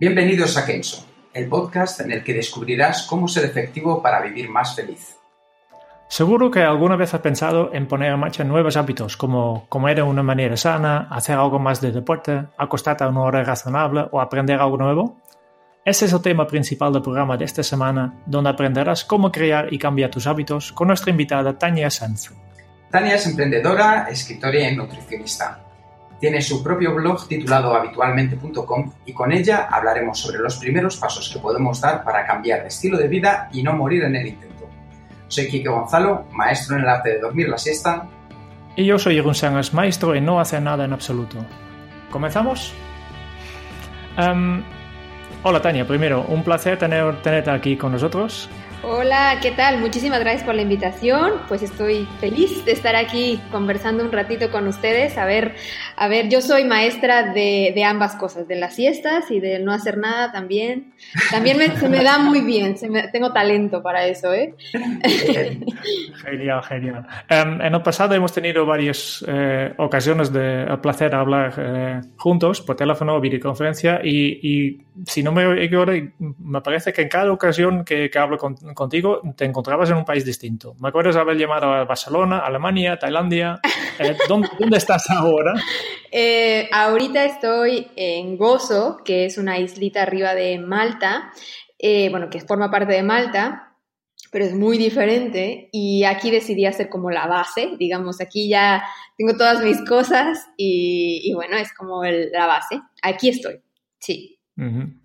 Bienvenidos a Kenso, el podcast en el que descubrirás cómo ser efectivo para vivir más feliz. Seguro que alguna vez has pensado en poner en marcha nuevos hábitos, como comer de una manera sana, hacer algo más de deporte, acostarte a una hora razonable o aprender algo nuevo. Ese es el tema principal del programa de esta semana, donde aprenderás cómo crear y cambiar tus hábitos con nuestra invitada Tania Sanz. Tania es emprendedora, escritora y nutricionista. Tiene su propio blog titulado habitualmente.com y con ella hablaremos sobre los primeros pasos que podemos dar para cambiar de estilo de vida y no morir en el intento. Soy Kike Gonzalo, maestro en el arte de dormir la siesta. Y yo soy Jeroen Sánchez, maestro en no hacer nada en absoluto. ¿Comenzamos? Um, hola Tania, primero, un placer tener, tenerte aquí con nosotros. Hola, ¿qué tal? Muchísimas gracias por la invitación. Pues estoy feliz de estar aquí conversando un ratito con ustedes. A ver, a ver, yo soy maestra de, de ambas cosas, de las siestas y de no hacer nada también. También me, se me da muy bien, se me, tengo talento para eso, ¿eh? genial, genial. Um, en el pasado hemos tenido varias eh, ocasiones de placer hablar eh, juntos por teléfono o videoconferencia y, y si no me equivoco, me parece que en cada ocasión que, que hablo con, contigo te encontrabas en un país distinto. Me acuerdo de haber llamado a Barcelona, Alemania, Tailandia. Eh, ¿dónde, ¿dónde, estás ahora? Eh, ahorita estoy en Gozo, que es una islita arriba de Malta, eh, bueno, que forma parte de Malta pero es muy diferente y aquí decidí hacer como la base, digamos, aquí ya tengo todas mis cosas y, y bueno, es como el, la base. Aquí estoy, sí. Uh -huh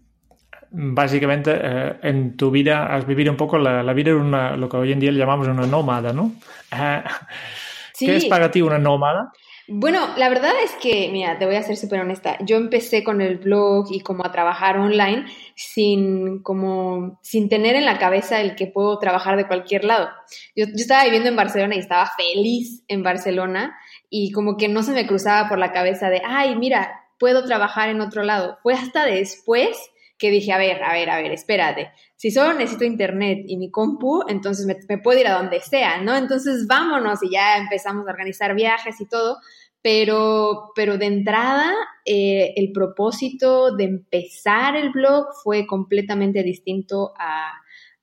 básicamente eh, en tu vida has vivido un poco la, la, vida de una, lo que hoy en día le llamamos una nómada, ¿no? Eh, sí. ¿Qué es para ti una nómada? Bueno, la verdad es que, mira, te voy a ser súper honesta. Yo empecé con el blog y como a trabajar online sin como sin tener en la cabeza el que puedo trabajar de cualquier lado. Yo, yo estaba viviendo en Barcelona y estaba feliz en Barcelona y como que no se me cruzaba por la cabeza de, ay, mira, puedo trabajar en otro lado. Fue hasta después que dije, a ver, a ver, a ver, espérate, si solo necesito internet y mi compu, entonces me, puedo ir a donde sea, ¿no? Entonces vámonos y ya empezamos a organizar viajes y todo, pero, pero de entrada eh, el propósito de empezar el blog fue completamente distinto a,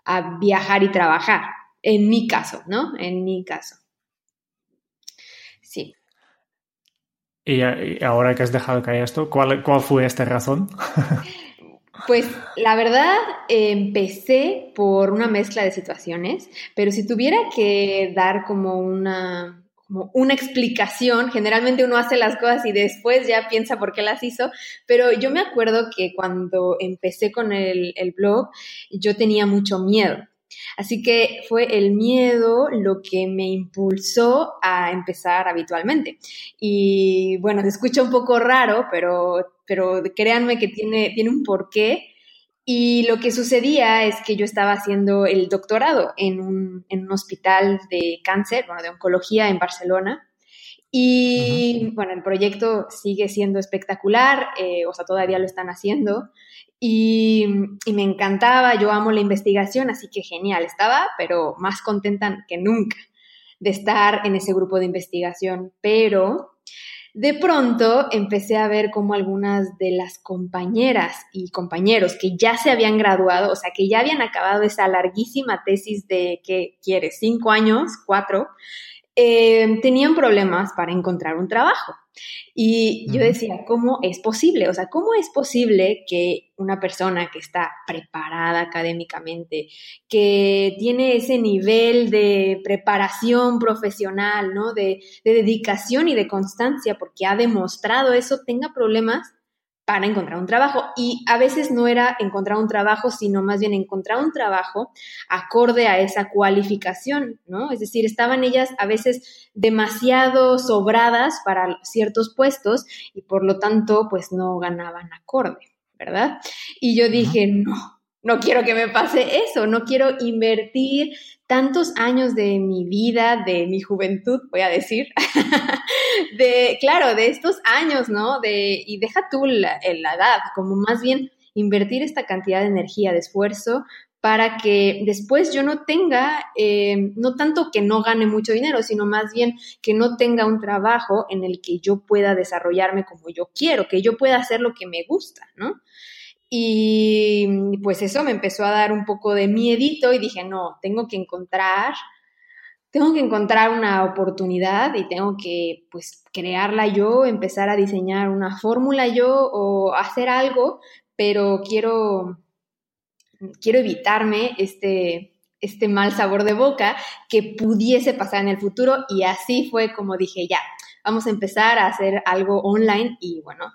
a viajar y trabajar, en mi caso, ¿no? En mi caso. Sí. Y, ahora que has dejado caer esto, ¿cuál, cuál fue esta razón? Pues la verdad, empecé por una mezcla de situaciones, pero si tuviera que dar como una, como una explicación, generalmente uno hace las cosas y después ya piensa por qué las hizo, pero yo me acuerdo que cuando empecé con el, el blog, yo tenía mucho miedo. Así que fue el miedo lo que me impulsó a empezar habitualmente. Y bueno, se escucha un poco raro, pero, pero créanme que tiene, tiene un porqué. Y lo que sucedía es que yo estaba haciendo el doctorado en un, en un hospital de cáncer, bueno, de oncología en Barcelona. Y bueno, el proyecto sigue siendo espectacular, eh, o sea, todavía lo están haciendo. Y, y, me encantaba, yo amo la investigación, así que genial, estaba, pero más contenta que nunca de estar en ese grupo de investigación. Pero de pronto empecé a ver como algunas de las compañeras y compañeros que ya se habían graduado, o sea, que ya habían acabado esa larguísima tesis de, ¿qué quieres? Cinco años, cuatro, eh, tenían problemas para encontrar un trabajo. Y yo decía, ¿cómo es posible? O sea, ¿cómo es posible que una persona que está preparada académicamente, que tiene ese nivel de preparación profesional, ¿no? De, de dedicación y de constancia, porque ha demostrado eso, tenga problemas para encontrar un trabajo. Y a veces no era encontrar un trabajo, sino más bien encontrar un trabajo acorde a esa cualificación, ¿no? Es decir, estaban ellas a veces demasiado sobradas para ciertos puestos y por lo tanto, pues no ganaban acorde, ¿verdad? Y yo dije, no, no quiero que me pase eso, no quiero invertir tantos años de mi vida, de mi juventud, voy a decir, de, claro, de estos años, ¿no? De, y deja tú la, la edad, como más bien invertir esta cantidad de energía, de esfuerzo, para que después yo no tenga, eh, no tanto que no gane mucho dinero, sino más bien que no tenga un trabajo en el que yo pueda desarrollarme como yo quiero, que yo pueda hacer lo que me gusta, ¿no? Y pues eso me empezó a dar un poco de miedito y dije, no, tengo que encontrar, tengo que encontrar una oportunidad y tengo que pues crearla yo, empezar a diseñar una fórmula yo o hacer algo, pero quiero, quiero evitarme este, este mal sabor de boca que pudiese pasar en el futuro y así fue como dije, ya, vamos a empezar a hacer algo online y bueno,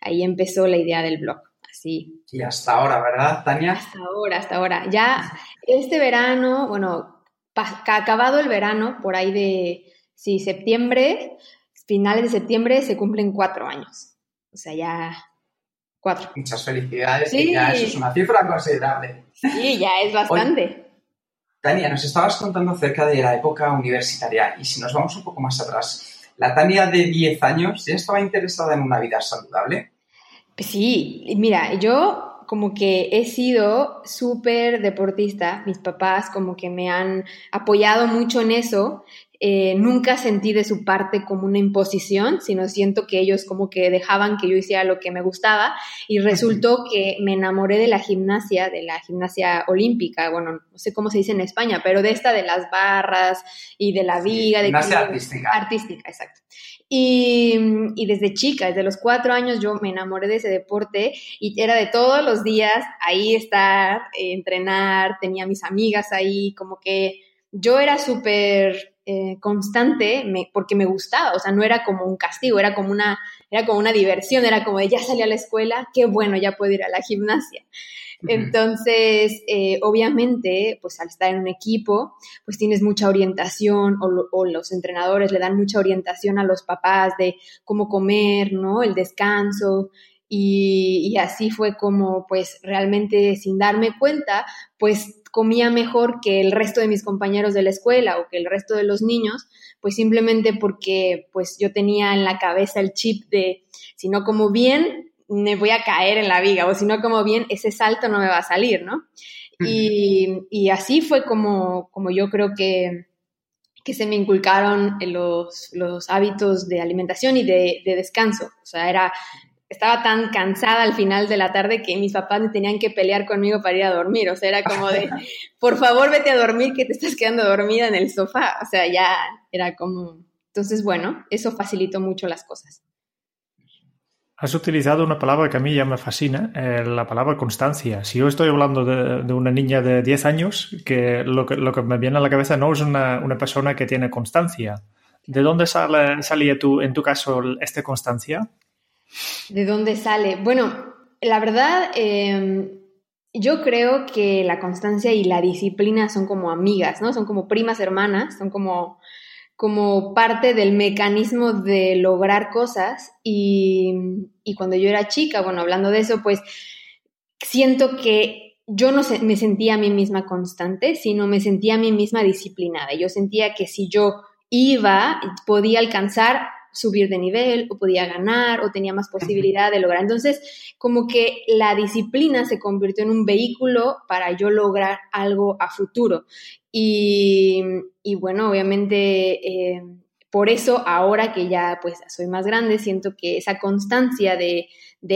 ahí empezó la idea del blog. Sí. Y hasta ahora, ¿verdad, Tania? Hasta ahora, hasta ahora. Ya este verano, bueno, acabado el verano, por ahí de, sí, septiembre, finales de septiembre, se cumplen cuatro años. O sea, ya cuatro. Muchas felicidades. Sí. ya eso es una cifra considerable. Sí, ya es bastante. Tania, nos estabas contando acerca de la época universitaria y si nos vamos un poco más atrás, la Tania de 10 años ya estaba interesada en una vida saludable. Sí, mira, yo como que he sido súper deportista, mis papás como que me han apoyado mucho en eso eh, nunca sentí de su parte como una imposición, sino siento que ellos como que dejaban que yo hiciera lo que me gustaba y resultó que me enamoré de la gimnasia, de la gimnasia olímpica, bueno, no sé cómo se dice en España, pero de esta de las barras y de la viga. de gimnasia artística. Artística, exacto. Y, y, desde chica, desde los cuatro años yo me enamoré de ese deporte y era de todos los días ahí estar, eh, entrenar, tenía mis amigas ahí, como que yo era súper eh, constante porque me gustaba, o sea, no era como un castigo, era como una, era como una diversión, era como de ya salí a la escuela, qué bueno, ya puedo ir a la gimnasia. Entonces, eh, obviamente, pues al estar en un equipo, pues tienes mucha orientación o, los entrenadores le dan mucha orientación a los papás de cómo comer, ¿no? El descanso. Y, y así fue como, pues realmente sin darme cuenta, pues comía mejor que el resto de mis compañeros de la escuela o que el resto de los niños, pues simplemente porque pues yo tenía en la cabeza el chip de si no como bien, me voy a caer en la viga o si no como bien, ese salto no me va a salir, ¿no? Y, así fue como, como yo creo que, que se me inculcaron los, los hábitos de alimentación y de, de, descanso. O sea, era estaba tan cansada al final de la tarde que mis papás me tenían que pelear conmigo para ir a dormir. O sea, era como de, por favor, vete a dormir que te estás quedando dormida en el sofá. O sea, ya era como... Entonces, bueno, eso facilitó mucho las cosas. Has utilizado una palabra que a mí ya me fascina, eh, la palabra constancia. Si yo estoy hablando de, una niña de 10 años, que lo, que me viene a la cabeza no es una, una persona que tiene constancia. ¿De dónde sale, salía tú, en tu caso, esta constancia? ¿De dónde sale? Bueno, la verdad, em, yo creo que la constancia y la disciplina son como amigas, ¿no? Son como primas hermanas, son como, como parte del mecanismo de lograr cosas. Y, y cuando yo era chica, bueno, hablando de eso, pues siento que yo no me sentía a mí misma constante, sino me sentía a mí misma disciplinada. Yo sentía que si yo iba, podía alcanzar subir de nivel o podía ganar o tenía más posibilidad de lograr. Entonces, como que la disciplina se convirtió en un vehículo para yo lograr algo a futuro. Y, bueno, obviamente... Eh, por eso ahora que ya pues soy más grande, siento que esa constancia de,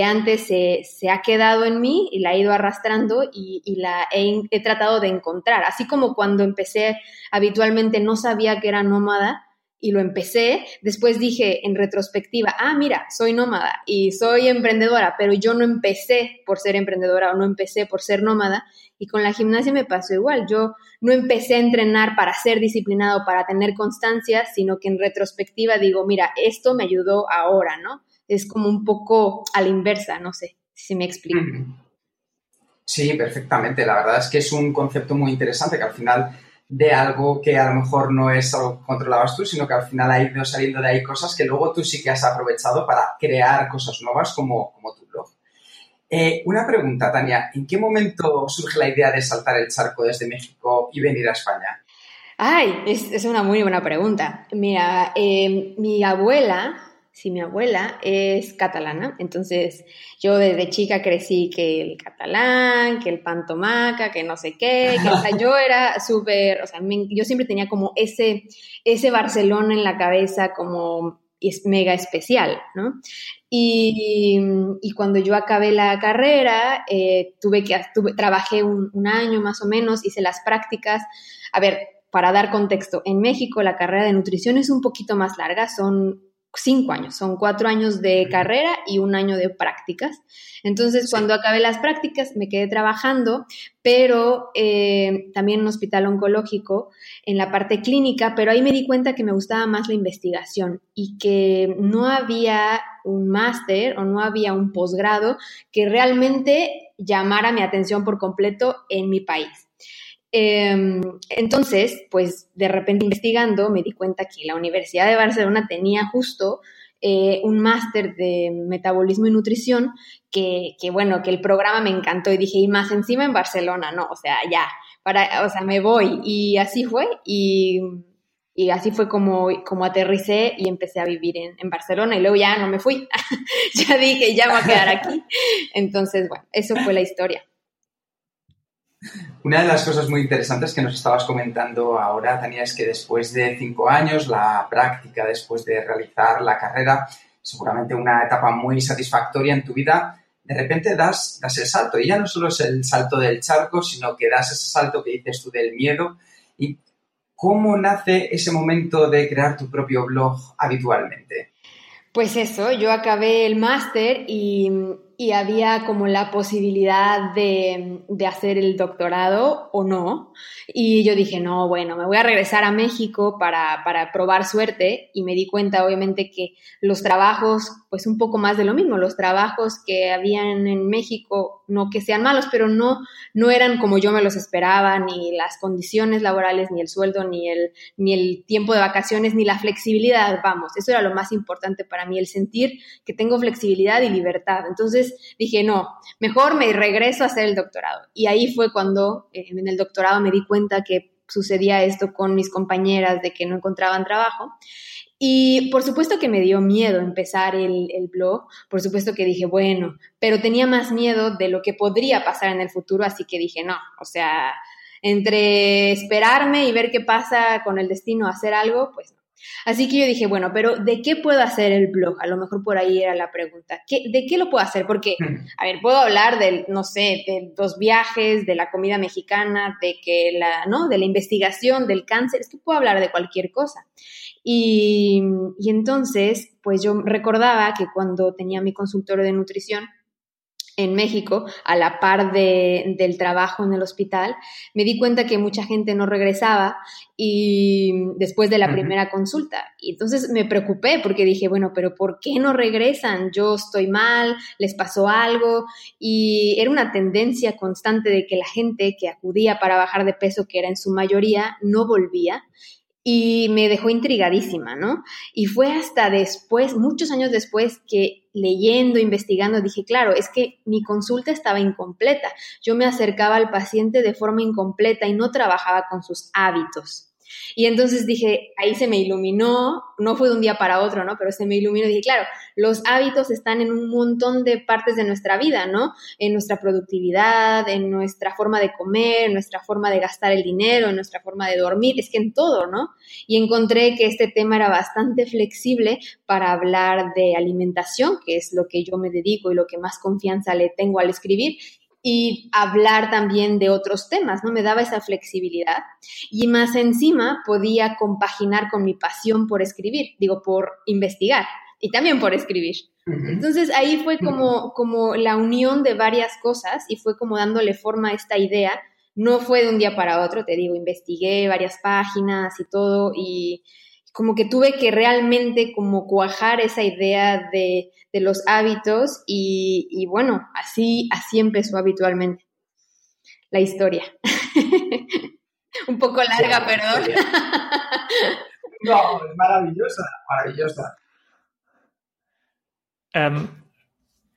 antes se, ha quedado en mí y la he ido arrastrando y, la he, he, tratado de encontrar. Así como cuando empecé habitualmente no sabía que era nómada, y lo empecé, después dije en retrospectiva, ah, mira, soy nómada y soy emprendedora, pero yo no empecé por ser emprendedora o no empecé por ser nómada. Y con la gimnasia me pasó igual, yo no empecé a entrenar para ser disciplinado, para tener constancia, sino que en retrospectiva digo, mira, esto me ayudó ahora, ¿no? Es como un poco a la inversa, no sé si me explico. Sí, perfectamente. La verdad es que es un concepto muy interesante que al final de algo que a lo mejor no es algo que controlabas tú, sino que al final ha ido saliendo de ahí cosas que luego tú sí que has aprovechado para crear cosas nuevas como, como tu blog. Eh, una pregunta, Tania. ¿En qué momento surge la idea de saltar el charco desde México y venir a España? Ay, es, una muy buena pregunta. Mira, eh, mi abuela si mi abuela es catalana, entonces yo desde chica crecí que el catalán, que el pantomaca, que no sé qué, que o sea, yo era súper, o sea, yo siempre tenía como ese, ese Barcelona en la cabeza como es mega especial, ¿no? Y, cuando yo acabé la carrera, eh, tuve que, trabajé un, un año más o menos, hice las prácticas. A ver, para dar contexto, en México la carrera de nutrición es un poquito más larga, son cinco años, son cuatro años de carrera y un año de prácticas. Entonces, cuando acabé las prácticas, me quedé trabajando, pero eh, también en un hospital oncológico, en la parte clínica, pero ahí me di cuenta que me gustaba más la investigación y que no había un máster o no había un posgrado que realmente llamara mi atención por completo en mi país. Em, entonces, pues de repente investigando me di cuenta que la Universidad de Barcelona tenía justo eh, un máster de metabolismo y nutrición que, bueno, que el programa me encantó y dije, y más encima en Barcelona, no, o sea, ya, para, o sea, me voy. Y así fue y, así fue como, como aterricé y empecé a vivir en, en Barcelona y luego ya no me fui, ya dije, ya voy a quedar aquí. Entonces, bueno, eso fue la historia. Una de las cosas muy interesantes que nos estabas comentando ahora, Tania, es que después de cinco años, la práctica, después de realizar la carrera, seguramente una etapa muy satisfactoria en tu vida, de repente das, das el salto. Y ya no solo es el salto del charco, sino que das ese salto que dices tú del miedo. ¿Y cómo nace ese momento de crear tu propio blog habitualmente? Pues eso, yo acabé el máster y, había como la posibilidad de, de, hacer el doctorado o no. Y yo dije, no, bueno, me voy a regresar a México para, para probar suerte y me di cuenta obviamente que los trabajos, pues un poco más de lo mismo, los trabajos que habían en México, no que sean malos, pero no, no eran como yo me los esperaba, ni las condiciones laborales, ni el sueldo, ni el, ni el tiempo de vacaciones, ni la flexibilidad, vamos, eso era lo más importante para mí, el sentir que tengo flexibilidad y libertad. Entonces dije, no, mejor me regreso a hacer el doctorado. Y ahí fue cuando eh, en el doctorado me di cuenta que sucedía esto con mis compañeras de que no encontraban trabajo. Y por supuesto que me dio miedo empezar el, el, blog, por supuesto que dije, bueno, pero tenía más miedo de lo que podría pasar en el futuro, así que dije, no, o sea, entre esperarme y ver qué pasa con el destino, hacer algo, pues Así que yo dije, bueno, pero ¿de qué puedo hacer el blog? A lo mejor por ahí era la pregunta. ¿De qué lo puedo hacer? Porque, a ver, puedo hablar del, no sé, de los viajes, de la comida mexicana, de que la, ¿no? De la investigación, del cáncer, es que puedo hablar de cualquier cosa. Y, y entonces, pues yo recordaba que cuando tenía mi consultorio de nutrición, en México, a la par de, del trabajo en el hospital, me di cuenta que mucha gente no regresaba y después de la primera consulta. Y entonces me preocupé porque dije, bueno, pero ¿por qué no regresan? Yo estoy mal, les pasó algo y era una tendencia constante de que la gente que acudía para bajar de peso, que era en su mayoría, no volvía y me dejó intrigadísima, ¿no? Y fue hasta después, muchos años después, que leyendo, investigando, dije, claro, es que mi consulta estaba incompleta. Yo me acercaba al paciente de forma incompleta y no trabajaba con sus hábitos. Y entonces dije, ahí se me iluminó, no fue de un día para otro, ¿no? Pero se me iluminó y dije, claro, los hábitos están en un montón de partes de nuestra vida, ¿no? En nuestra productividad, en nuestra forma de comer, en nuestra forma de gastar el dinero, en nuestra forma de dormir, es que en todo, ¿no? Y encontré que este tema era bastante flexible para hablar de alimentación, que es lo que yo me dedico y lo que más confianza le tengo al escribir, y hablar también de otros temas, ¿no? Me daba esa flexibilidad y más encima podía compaginar con mi pasión por escribir, digo, por investigar y también por escribir. Entonces ahí fue como, como la unión de varias cosas y fue como dándole forma a esta idea. No fue de un día para otro, te digo, investigué varias páginas y todo y como que tuve que realmente como cuajar esa idea de, los hábitos y, bueno, así, así empezó habitualmente la historia. Un poco larga, perdón. no, es maravillosa, maravillosa. Em,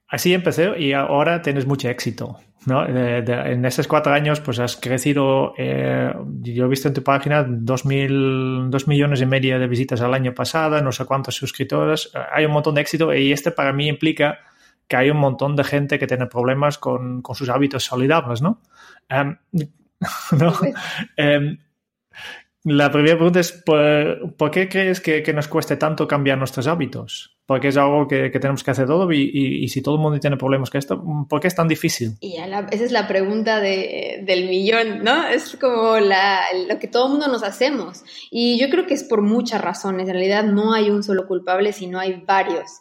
así empecé y ahora tienes mucho éxito. ¿No? en esos cuatro años, pues has crecido, eh, yo he visto en tu página dos, mil, dos millones y medio de visitas al año pasado, no sé cuántos suscriptores, hay un montón de éxito y este para mí implica que hay un montón de gente que tiene problemas con, con sus hábitos saludables, ¿no? Em, ¿no? Em, la primera pregunta es, ¿por, qué crees que, nos cueste tanto cambiar nuestros hábitos? Porque es algo que, tenemos que hacer todo y, si todo el mundo tiene problemas con esto, ¿por qué es tan difícil? Y esa es la pregunta del millón, ¿no? Es como lo que todo el mundo nos hacemos. Y yo creo que es por muchas razones. En realidad no hay un solo culpable, sino hay varios.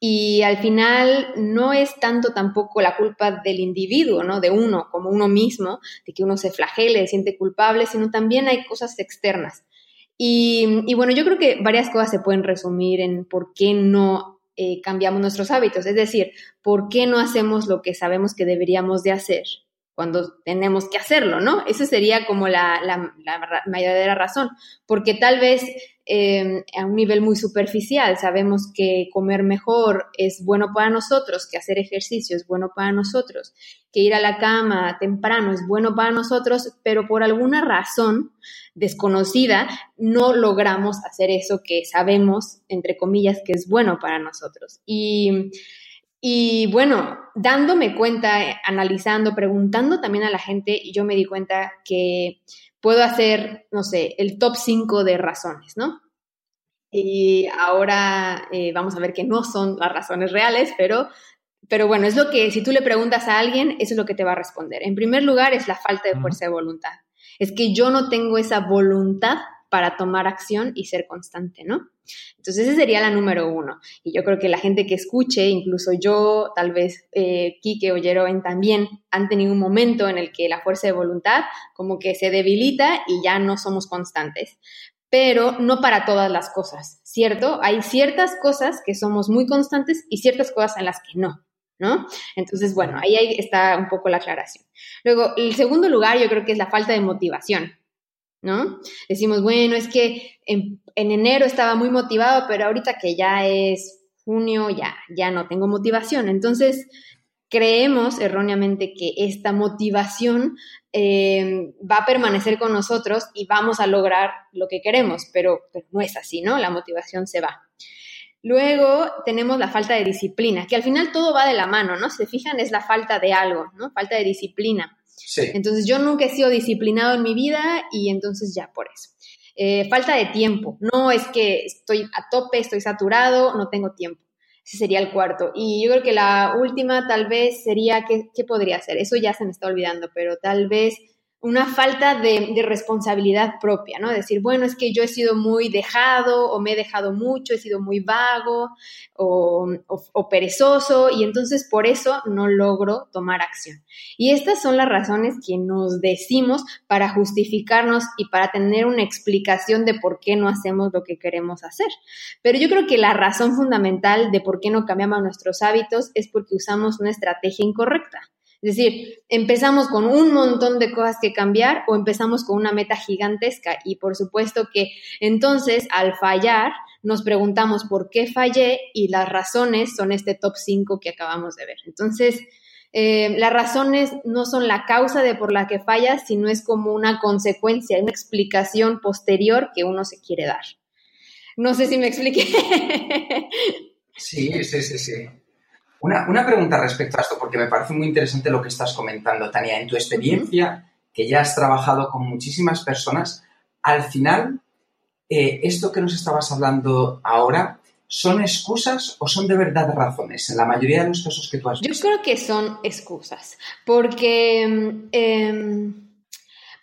Y al final no es tanto tampoco la culpa del individuo, ¿no? De uno, como uno mismo, de que uno se flagele, se siente culpable, sino también hay cosas externas. Y, bueno, yo creo que varias cosas se pueden resumir en por qué no eh, cambiamos nuestros hábitos, es decir, por qué no hacemos lo que sabemos que deberíamos de hacer cuando tenemos que hacerlo, ¿no? Esa sería como la, la, la, razón, porque tal vez Em, a un nivel muy superficial. Sabemos que comer mejor es bueno para nosotros, que hacer ejercicio es bueno para nosotros, que ir a la cama temprano es bueno para nosotros, pero por alguna razón desconocida no logramos hacer eso que sabemos, entre comillas, que es bueno para nosotros. Y, y bueno, dándome cuenta, analizando, preguntando también a la gente, yo me di cuenta que puedo hacer, no sé, el top 5 de razones, ¿no? Y ahora eh, vamos a ver que no son las razones reales, pero, pero bueno, es lo que si tú le preguntas a alguien, eso es lo que te va a responder. En primer lugar, es la falta de fuerza de voluntad. Es que yo no tengo esa voluntad para tomar acción y ser constante, ¿no? Entonces, esa sería la número uno. Y yo creo que la gente que escuche, incluso yo, tal vez eh, o Jeroen también, han tenido un momento en el que la fuerza de voluntad como que se debilita y ya no somos constantes. Pero no para todas las cosas, ¿cierto? Hay ciertas cosas que somos muy constantes y ciertas cosas en las que no. ¿no? Entonces, bueno, ahí está un poco la aclaración. Luego, el segundo lugar yo creo que es la falta de motivación. ¿No? Decimos, bueno, es que en, enero estaba muy motivado, pero ahorita que ya es junio, ya, ya no tengo motivación. Entonces, creemos erróneamente que esta motivación eh, va a permanecer con nosotros y vamos a lograr lo que queremos, pero, pero no es así, ¿no? La motivación se va. Luego tenemos la falta de disciplina, que al final todo va de la mano, ¿no? Si se fijan, es la falta de algo, ¿no? Falta de disciplina. Entonces yo nunca he sido disciplinado en mi vida y entonces ya por eso. Eh, falta de tiempo. No es que estoy a tope, estoy saturado, no tengo tiempo. Ese sería el cuarto. Y yo creo que la última tal vez sería, ¿qué, qué podría ser? Eso ya se me está olvidando, pero tal vez una falta de, responsabilidad propia, ¿no? Decir, bueno, es que yo he sido muy dejado o me he dejado mucho, he sido muy vago o, perezoso y entonces por eso no logro tomar acción. Y estas son las razones que nos decimos para justificarnos y para tener una explicación de por qué no hacemos lo que queremos hacer. Pero yo creo que la razón fundamental de por qué no cambiamos nuestros hábitos es porque usamos una estrategia incorrecta. Es decir, empezamos con un montón de cosas que cambiar o empezamos con una meta gigantesca y por supuesto que entonces al fallar nos preguntamos por qué fallé y las razones son este top 5 que acabamos de ver. Entonces, eh, las razones no son la causa de por la que fallas, sino es como una consecuencia, una explicación posterior que uno se quiere dar. No sé si me expliqué. Sí, sí, sí, sí. Una, pregunta respecto a esto, porque me parece muy interesante lo que estás comentando, Tania. En tu experiencia, que ya has trabajado con muchísimas personas, al final, eh, esto que nos estabas hablando ahora, ¿son excusas o son de verdad razones en la mayoría de los casos que tú has visto? Yo creo que son excusas, porque... Em,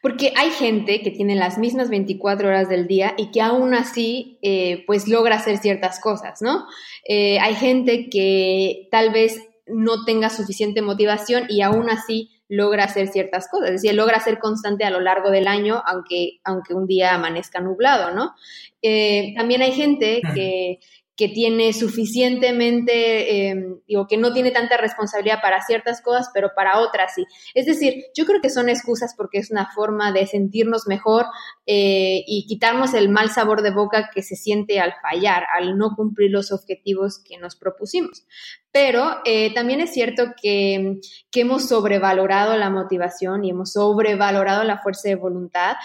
porque hay gente que tiene las mismas 24 horas del día y que aún así, eh, pues logra hacer ciertas cosas, ¿no? Eh, hay gente que tal vez no tenga suficiente motivación y aún así logra hacer ciertas cosas, es decir, logra ser constante a lo largo del año, aunque, aunque un día amanezca nublado, ¿no? Eh, también hay gente que, que tiene suficientemente, eh, digo, que no tiene tanta responsabilidad para ciertas cosas, pero para otras sí. Es decir, yo creo que son excusas porque es una forma de sentirnos mejor eh, y quitarnos el mal sabor de boca que se siente al fallar, al no cumplir los objetivos que nos propusimos. Pero eh, también es cierto que, que, hemos sobrevalorado la motivación y hemos sobrevalorado la fuerza de voluntad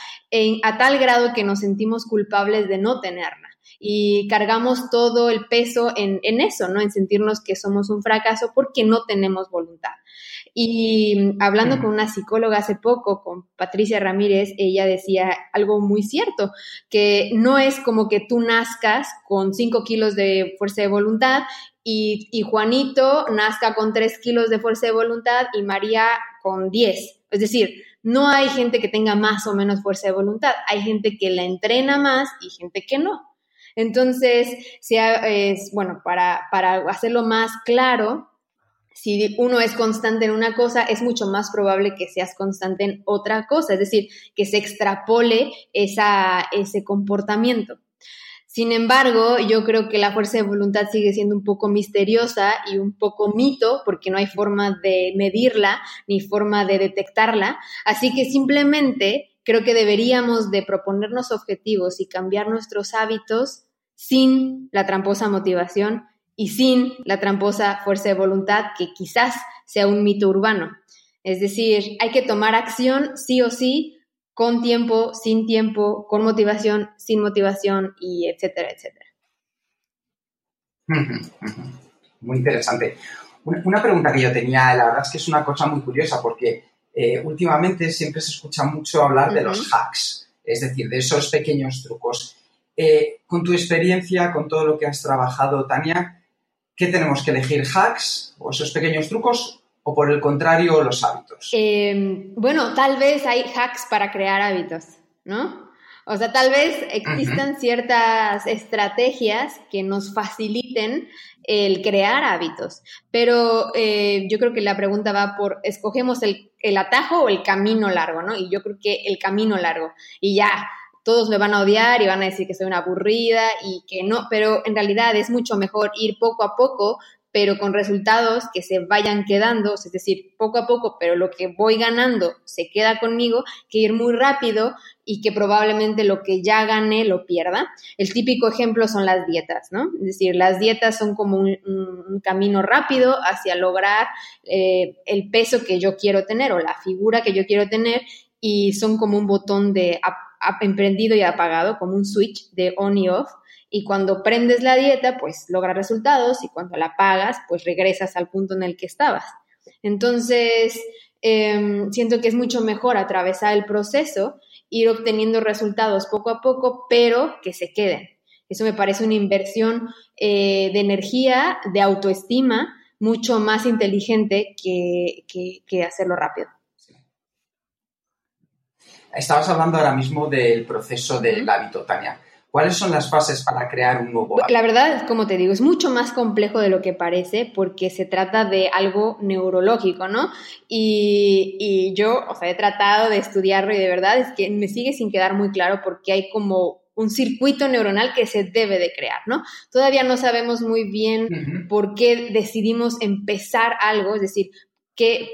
a tal grado que nos sentimos culpables de no tenerla y cargamos todo el peso en, eso, ¿no? En sentirnos que somos un fracaso porque no tenemos voluntad. Y hablando con una psicóloga hace poco, con Patricia Ramírez, ella decía algo muy cierto, que no es como que tú nazcas con 5 kilos de fuerza de voluntad y, y, Juanito nazca con 3 kilos de fuerza de voluntad y María con 10. Es decir, no hay gente que tenga más o menos fuerza de voluntad, hay gente que la entrena más y gente que no. Entonces, es, bueno, para, para hacerlo más claro, si uno es constante en una cosa, es mucho más probable que seas constante en otra cosa, es decir, que se extrapole esa, ese comportamiento. Sin embargo, yo creo que la fuerza de voluntad sigue siendo un poco misteriosa y un poco mito porque no hay forma de medirla ni forma de detectarla. Así que simplemente creo que deberíamos de proponernos objetivos y cambiar nuestros hábitos sin la tramposa motivación y sin la tramposa fuerza de voluntad que quizás sea un mito urbano. Es decir, hay que tomar acción sí o sí, con tiempo, sin tiempo, con motivación, sin motivación y etcétera, etcétera. Muy interesante. Una pregunta que yo tenía, la verdad es que es una cosa muy curiosa porque eh, últimamente siempre se escucha mucho hablar de los hacks, es decir, de esos pequeños trucos. Eh, con tu experiencia, con todo lo que has trabajado, Tania, ¿qué tenemos que elegir? ¿Hacks o esos pequeños trucos o por el contrario los hábitos? Em, bueno, tal vez hay hacks para crear hábitos, ¿no? O sea, tal vez existan ciertas estrategias que nos faciliten el crear hábitos, pero eh, yo creo que la pregunta va por, escogemos el, el, atajo o el camino largo, ¿no? Y yo creo que el camino largo. Y ya, todos me van a odiar y van a decir que soy una aburrida y que no, pero en realidad es mucho mejor ir poco a poco, pero con resultados que se vayan quedando, es decir, poco a poco, pero lo que voy ganando se queda conmigo, que ir muy rápido y que probablemente lo que ya gané lo pierda. El típico ejemplo son las dietas, ¿no? Es decir, las dietas son como un, camino rápido hacia lograr eh, el peso que yo quiero tener o la figura que yo quiero tener y son como un botón de emprendido y apagado, como un switch de on y off y cuando prendes la dieta, pues logras resultados y cuando la pagas, pues regresas al punto en el que estabas. Entonces, em, siento que es mucho mejor atravesar el proceso, ir obteniendo resultados poco a poco, pero que se queden. Eso me parece una inversión eh, de energía, de autoestima, mucho más inteligente que, que hacerlo rápido. Estabas hablando ahora mismo del proceso del hábito, Tania. ¿Cuáles son las fases para crear un nuevo hábito? La verdad, como te digo, es mucho más complejo de lo que parece porque se trata de algo neurológico, ¿no? Y, y yo, o sea, he tratado de estudiarlo y de verdad es que me sigue sin quedar muy claro porque hay como un circuito neuronal que se debe de crear, ¿no? Todavía no sabemos muy bien por qué decidimos empezar algo, es decir,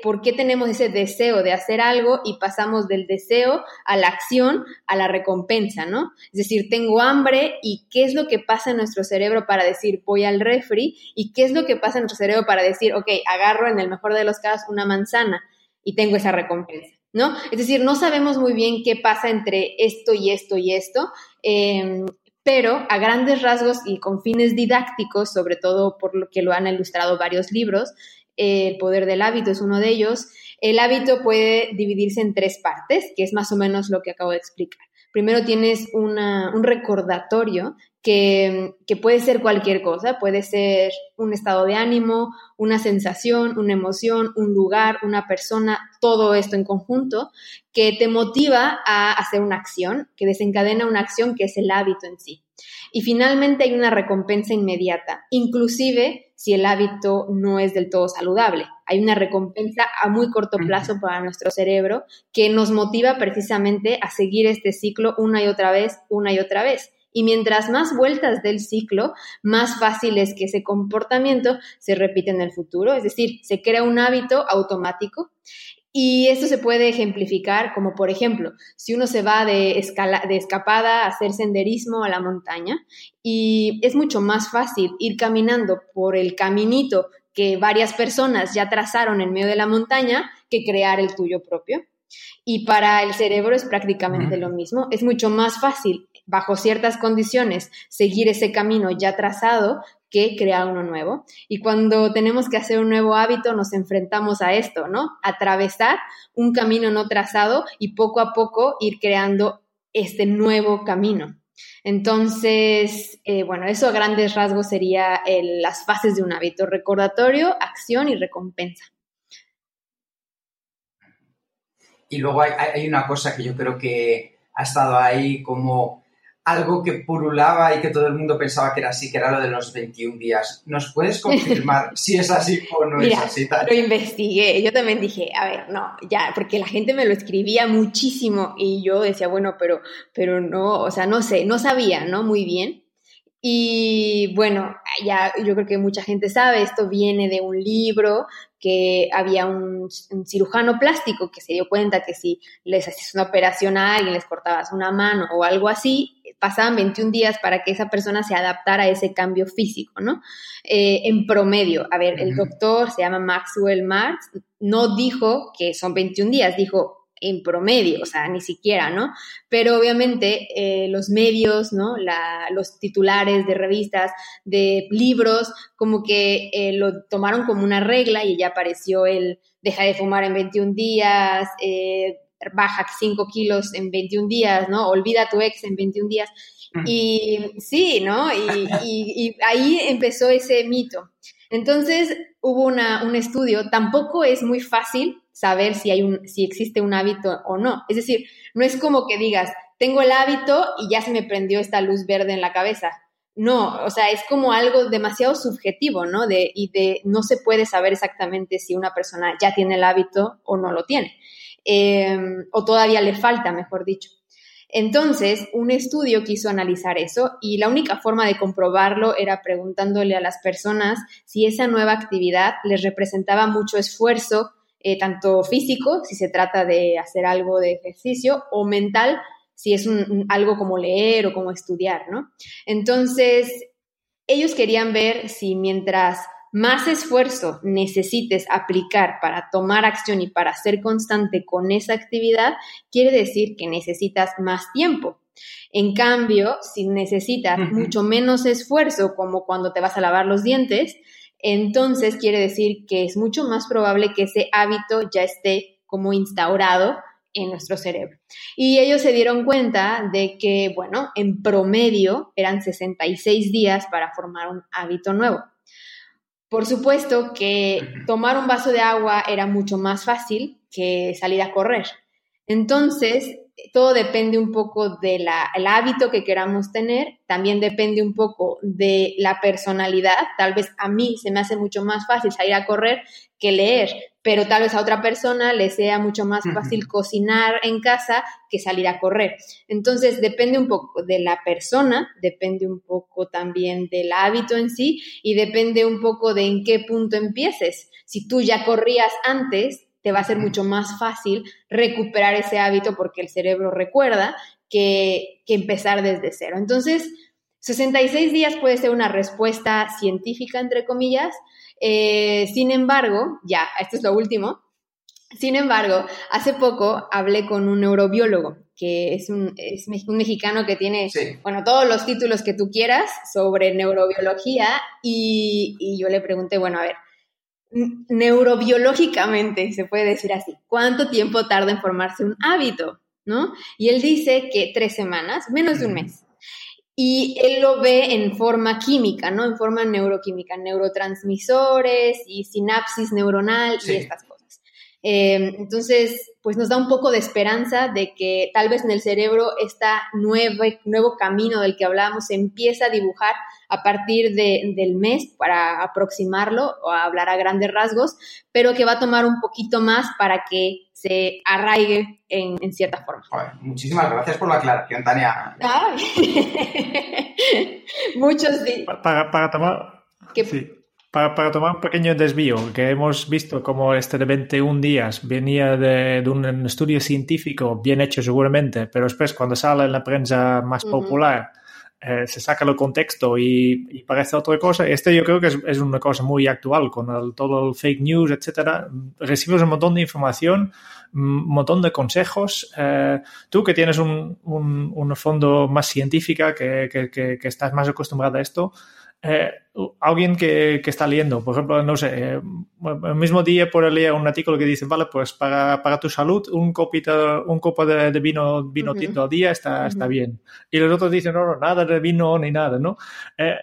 por qué tenemos ese deseo de hacer algo y pasamos del deseo a la acción, a la recompensa, ¿no? Es decir, tengo hambre y qué es lo que pasa en nuestro cerebro para decir voy al refri y qué es lo que pasa en nuestro cerebro para decir, ok, agarro en el mejor de los casos una manzana y tengo esa recompensa. ¿No? Es decir, no sabemos muy bien qué pasa entre esto y esto y esto, em, pero a grandes rasgos y con fines didácticos, sobre todo por lo que lo han ilustrado varios libros, el poder del hábito es uno de ellos. El hábito puede dividirse en tres partes, que es más o menos lo que acabo de explicar. Primero tienes un recordatorio que, que, puede ser cualquier cosa, puede ser un estado de ánimo, una sensación, una emoción, un lugar, una persona, todo esto en conjunto, que te motiva a hacer una acción, que desencadena una acción que es el hábito en sí. Y finalmente hay una recompensa inmediata, inclusive si el hábito no es del todo saludable. Hay una recompensa a muy corto plazo para nuestro cerebro que nos motiva precisamente a seguir este ciclo una y otra vez, una y otra vez. Y mientras más vueltas del ciclo, más fácil es que ese comportamiento se repita en el futuro, es decir, se crea un hábito automático y esto se puede ejemplificar como, por ejemplo, si uno se va de, de escapada a hacer senderismo a la montaña y es mucho más fácil ir caminando por el caminito que varias personas ya trazaron en medio de la montaña que crear el tuyo propio. Y para el cerebro es prácticamente lo mismo. Es mucho más fácil, bajo ciertas condiciones, seguir ese camino ya trazado que crear uno nuevo. Y cuando tenemos que hacer un nuevo hábito, nos enfrentamos a esto, ¿no? Atravesar un camino no trazado y poco a poco ir creando este nuevo camino. Entonces, eh, bueno, eso a grandes rasgos sería las fases de un hábito, recordatorio, acción y recompensa. Y luego hay una cosa que yo creo que ha estado ahí como algo que purulaba y que todo el mundo pensaba que era así, que era lo de los 21 días. ¿Nos puedes confirmar si es así o no es así? Lo investigué, yo también dije, a ver, no, ya, porque la gente me lo escribía muchísimo y yo decía, bueno, pero, pero no, o sea, no sé, no sabía, ¿no? Muy bien. Y bueno, ya yo creo que mucha gente sabe, esto viene de un libro que había un, cirujano plástico que se dio cuenta que si les hacías una operación a alguien, les cortabas una mano o algo así, pasaban 21 días para que esa persona se adaptara a ese cambio físico, ¿no? Eh, en promedio, a ver, el doctor se llama Maxwell Marx, no dijo que son 21 días, dijo en promedio, o sea, ni siquiera, ¿no? Pero obviamente eh, los medios, ¿no? los titulares de revistas, de libros, como que eh, lo tomaron como una regla y ya apareció el deja de fumar en 21 días, eh, baja 5 kilos en 21 días, ¿no? Olvida a tu ex en 21 días. Y sí, ¿no? Y, ahí empezó ese mito. Entonces hubo una, un estudio, tampoco es muy fácil saber si, hay un, si existe un hábito o no. Es decir, no es como que digas, tengo el hábito y ya se me prendió esta luz verde en la cabeza. No, o sea, es como algo demasiado subjetivo, ¿no? De, y de no se puede saber exactamente si una persona ya tiene el hábito o no lo tiene. Em, o todavía le falta, mejor dicho. Entonces, un estudio quiso analizar eso y la única forma de comprobarlo era preguntándole a las personas si esa nueva actividad les representaba mucho esfuerzo eh, tanto físico, si se trata de hacer algo de ejercicio, o mental, si es algo como leer o como estudiar, ¿no? Entonces, ellos querían ver si mientras más esfuerzo necesites aplicar para tomar acción y para ser constante con esa actividad, quiere decir que necesitas más tiempo. En cambio, si necesitas mucho menos esfuerzo, como cuando te vas a lavar los dientes, entonces quiere decir que es mucho más probable que ese hábito ya esté como instaurado en nuestro cerebro. Y ellos se dieron cuenta de que, bueno, en promedio eran 66 días para formar un hábito nuevo. Por supuesto que tomar un vaso de agua era mucho más fácil que salir a correr. Entonces, todo depende un poco del hábito que queramos tener, también depende un poco de la personalidad. Tal vez a mí se me hace mucho más fácil salir a correr que leer, pero tal vez a otra persona le sea mucho más fácil cocinar en casa que salir a correr. Entonces, depende un poco de la persona, depende un poco también del hábito en sí y depende un poco de en qué punto empieces. Si tú ya corrías antes, te va a ser mucho más fácil recuperar ese hábito porque el cerebro recuerda que, empezar desde cero. Entonces, 66 días puede ser una respuesta científica, entre comillas. Eh, sin embargo, ya, esto es lo último. Sin embargo, hace poco hablé con un neurobiólogo que es un, es un mexicano que tiene, bueno, todos los títulos que tú quieras sobre neurobiología y, y yo le pregunté, bueno, a ver, neurobiológicamente, se puede decir así, cuánto tiempo tarda en formarse un hábito, ¿no? Y él dice que tres semanas, menos de un mes. Y él lo ve en forma química, ¿no? En forma neuroquímica, neurotransmisores y sinapsis neuronal y estas cosas. Eh, entonces, pues nos da un poco de esperanza de que tal vez en el cerebro este nuevo, nuevo camino del que hablábamos se empieza a dibujar a partir del mes para aproximarlo o hablar a grandes rasgos, pero que va a tomar un poquito más para que se arraigue en, cierta forma. muchísimas gracias por la aclaración, Tania. Muchos sí. Para, tomar... Para, tomar un pequeño desvío, que hemos visto como este de 21 días venía de, un estudio científico bien hecho seguramente, pero después cuando sale en la prensa más popular eh, se saca el contexto y, parece otra cosa. Este yo creo que es, una cosa muy actual con todo el fake news, etcétera. Recibes un montón de información, un montón de consejos. Eh, tú que tienes un, un, fondo más científica, que, que, que, estás más acostumbrado a esto, eh, alguien que, que, está leyendo, por ejemplo, no sé, eh, el mismo día por leer un artículo que dice, vale, pues para, para tu salud un copito, un copo de, vino, vino tinto al día está, está bien. Y los otros dicen, no, no, nada de vino ni nada, ¿no? Eh,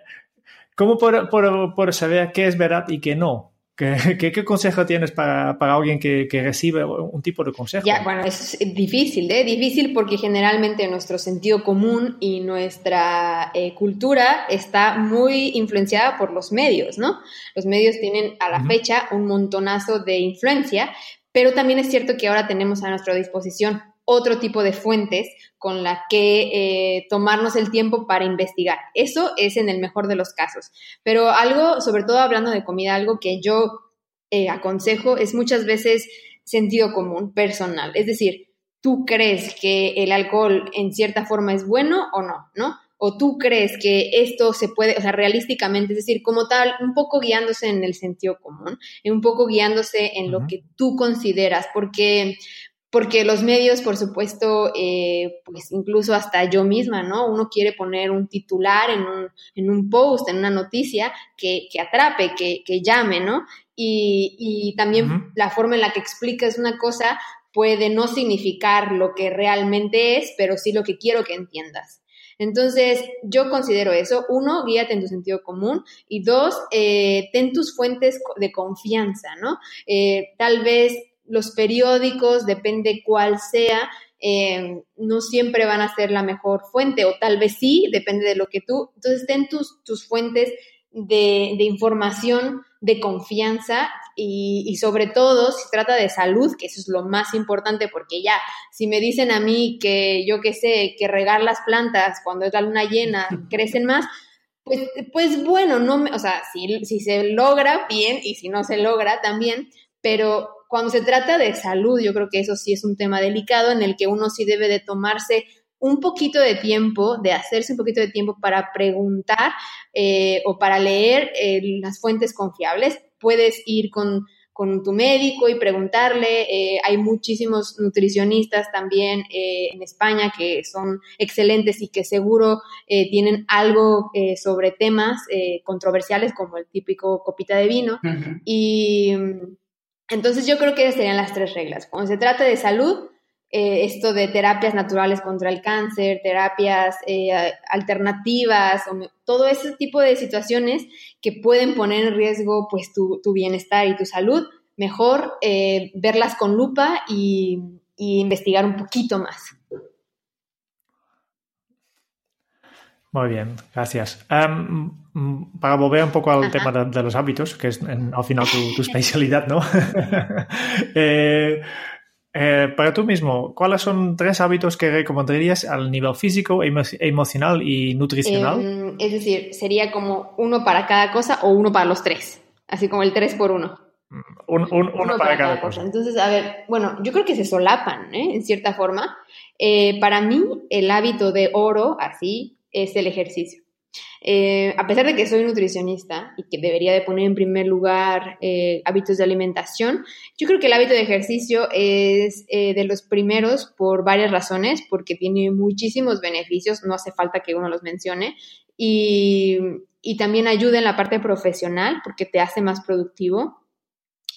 ¿Cómo por, por, por saber qué es verdad y qué no? ¿Qué, consejo tienes para, alguien que, recibe un tipo de consejo? Ya, bueno, es difícil, ¿eh? Difícil porque generalmente nuestro sentido común y nuestra eh, cultura está muy influenciada por los medios, ¿no? Los medios tienen a la fecha un montonazo de influencia, pero también es cierto que ahora tenemos a nuestra disposición otro tipo de fuentes con la que eh, tomarnos el tiempo para investigar. Eso es en el mejor de los casos. Pero algo, sobre todo hablando de comida, algo que yo eh, aconsejo es muchas veces sentido común, personal. Es decir, tú crees que el alcohol en cierta forma es bueno o no, ¿no? O tú crees que esto se puede, o sea, realísticamente, es decir, como tal, un poco guiándose en el sentido común, un poco guiándose en lo que tú consideras, porque porque los medios, por supuesto, eh, pues incluso hasta yo misma, ¿no? Uno quiere poner un titular en un, en un post, en una noticia que, que atrape, que, que, llame, ¿no? Y, y también la forma en la que explicas una cosa puede no significar lo que realmente es, pero sí lo que quiero que entiendas. Entonces, yo considero eso. Uno, guíate en tu sentido común. Y dos, eh, ten tus fuentes de confianza, ¿no? Eh, tal vez los periódicos, depende cuál sea, eh, no siempre van a ser la mejor fuente, o tal vez sí, depende de lo que tú. Entonces, ten tus, tus fuentes de, información de confianza y, sobre todo si trata de salud, que eso es lo más importante, porque ya, si me dicen a mí que yo qué sé, que regar las plantas cuando es la luna llena crecen más, pues, pues bueno, no o sea, si, si se logra, bien, y si no se logra, también, pero cuando se trata de salud, yo creo que eso sí es un tema delicado en el que uno sí debe de tomarse un poquito de tiempo, de hacerse un poquito de tiempo para preguntar eh, o para leer eh, las fuentes confiables. Puedes ir con, tu médico y preguntarle. Eh, hay muchísimos nutricionistas también en España que son excelentes y que seguro tienen algo sobre temas controversiales como el típico copita de vino. Y entonces yo creo que esas serían las tres reglas. Cuando se trata de salud, eh, esto de terapias naturales contra el cáncer, terapias eh, alternativas, todo ese tipo de situaciones que pueden poner en riesgo pues tu, bienestar y tu salud, mejor eh, verlas con lupa y investigar un poquito más. Muy bien, gracias. Em, para volver un poco al tema de, los hábitos, que es al final tu, especialidad, ¿no? Eh, eh, para tú mismo, ¿cuáles son tres hábitos que recomendarías al nivel físico, emocional y nutricional? Em, es decir, sería como uno para cada cosa o uno para los tres, así como el tres por uno. Mm, uno, para, cada, cosa. Entonces, a ver, bueno, yo creo que se solapan, ¿eh? En cierta forma. Eh, para mí, el hábito de oro, así, es el ejercicio. Eh, a pesar de que soy nutricionista y que debería de poner en primer lugar eh, hábitos de alimentación, yo creo que el hábito de ejercicio es eh, de los primeros por varias razones, porque tiene muchísimos beneficios, no hace falta que uno los mencione, y, y también ayuda en la parte profesional porque te hace más productivo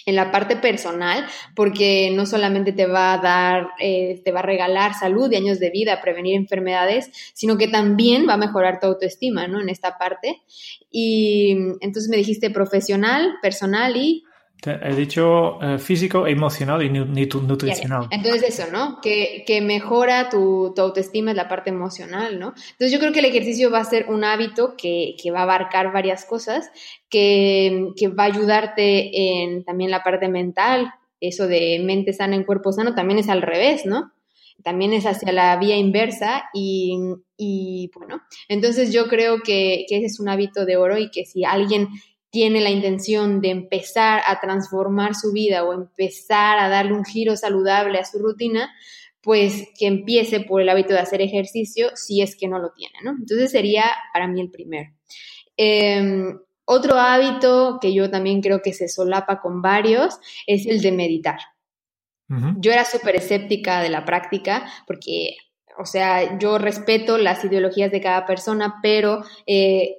en la parte personal, porque no solamente te va a dar, eh, te va a regalar salud y años de vida, prevenir enfermedades, sino que también va a mejorar tu autoestima, ¿no? En esta parte. Y entonces me dijiste profesional, personal y... He dicho eh, físico, emocional y nutricional. Entonces eso, ¿no? Que, que mejora tu, tu, autoestima es la parte emocional, ¿no? Entonces yo creo que el ejercicio va a ser un hábito que, que va a abarcar varias cosas, que, que, va a ayudarte en también la parte mental, eso de mente sana en cuerpo sano también es al revés, ¿no? También es hacia la vía inversa y, y bueno, entonces yo creo que, que ese es un hábito de oro y que si alguien tiene la intención de empezar a transformar su vida o empezar a darle un giro saludable a su rutina, pues que empiece por el hábito de hacer ejercicio si es que no lo tiene, ¿no? Entonces sería para mí el primero. Em, otro hábito que yo también creo que se solapa con varios es el de meditar. Yo era súper escéptica de la práctica porque, o sea, yo respeto las ideologías de cada persona, pero eh,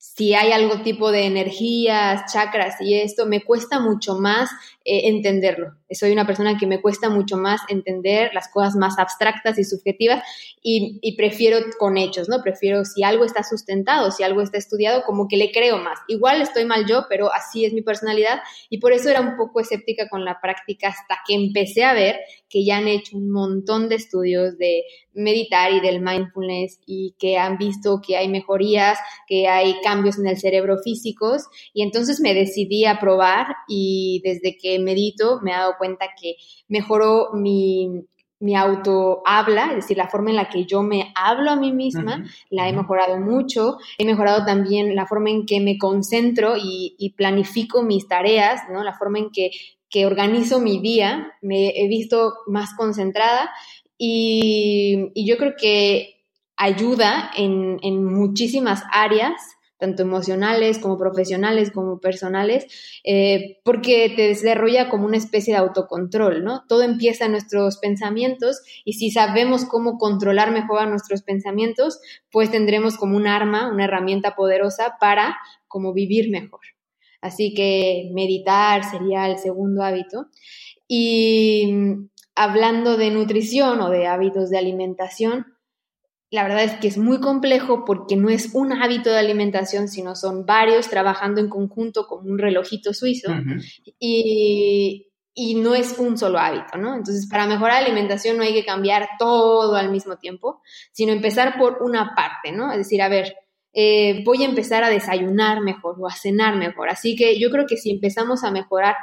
si hay algo tipo de energías, chakras y esto, me cuesta mucho más eh, entenderlo. Soy una persona que me cuesta mucho más entender las cosas más abstractas y subjetivas y, prefiero con hechos, ¿no? Prefiero si algo está sustentado, si algo está estudiado, como que le creo más. Igual estoy mal yo, pero así es mi personalidad y por eso era un poco escéptica con la práctica hasta que empecé a ver que ya han hecho un montón de estudios de meditar y del mindfulness y que han visto que hay mejorías, que hay cambios en el cerebro físicos y entonces me decidí a probar y desde que medito me he dado cuenta que mejoró mi, mi auto habla, es decir, la forma en la que yo me hablo a mí misma, la he mejorado mucho. He mejorado también la forma en que me concentro y, planifico mis tareas, ¿no? La forma en que, que, organizo mi día, me he visto más concentrada y, y yo creo que ayuda en, en muchísimas áreas tanto emocionales como profesionales como personales, eh, porque te desarrolla como una especie de autocontrol, ¿no? Todo empieza en nuestros pensamientos y si sabemos cómo controlar mejor a nuestros pensamientos, pues tendremos como un arma, una herramienta poderosa para como vivir mejor. Así que meditar sería el segundo hábito. Y hablando de nutrición o de hábitos de alimentación, la verdad es que es muy complejo porque no es un hábito de alimentación, sino son varios trabajando en conjunto como un relojito suizo y, y, no es un solo hábito, ¿no? Entonces, para mejorar la alimentación no hay que cambiar todo al mismo tiempo, sino empezar por una parte, ¿no? Es decir, a ver, eh, voy a empezar a desayunar mejor o a cenar mejor. Así que yo creo que si empezamos a mejorar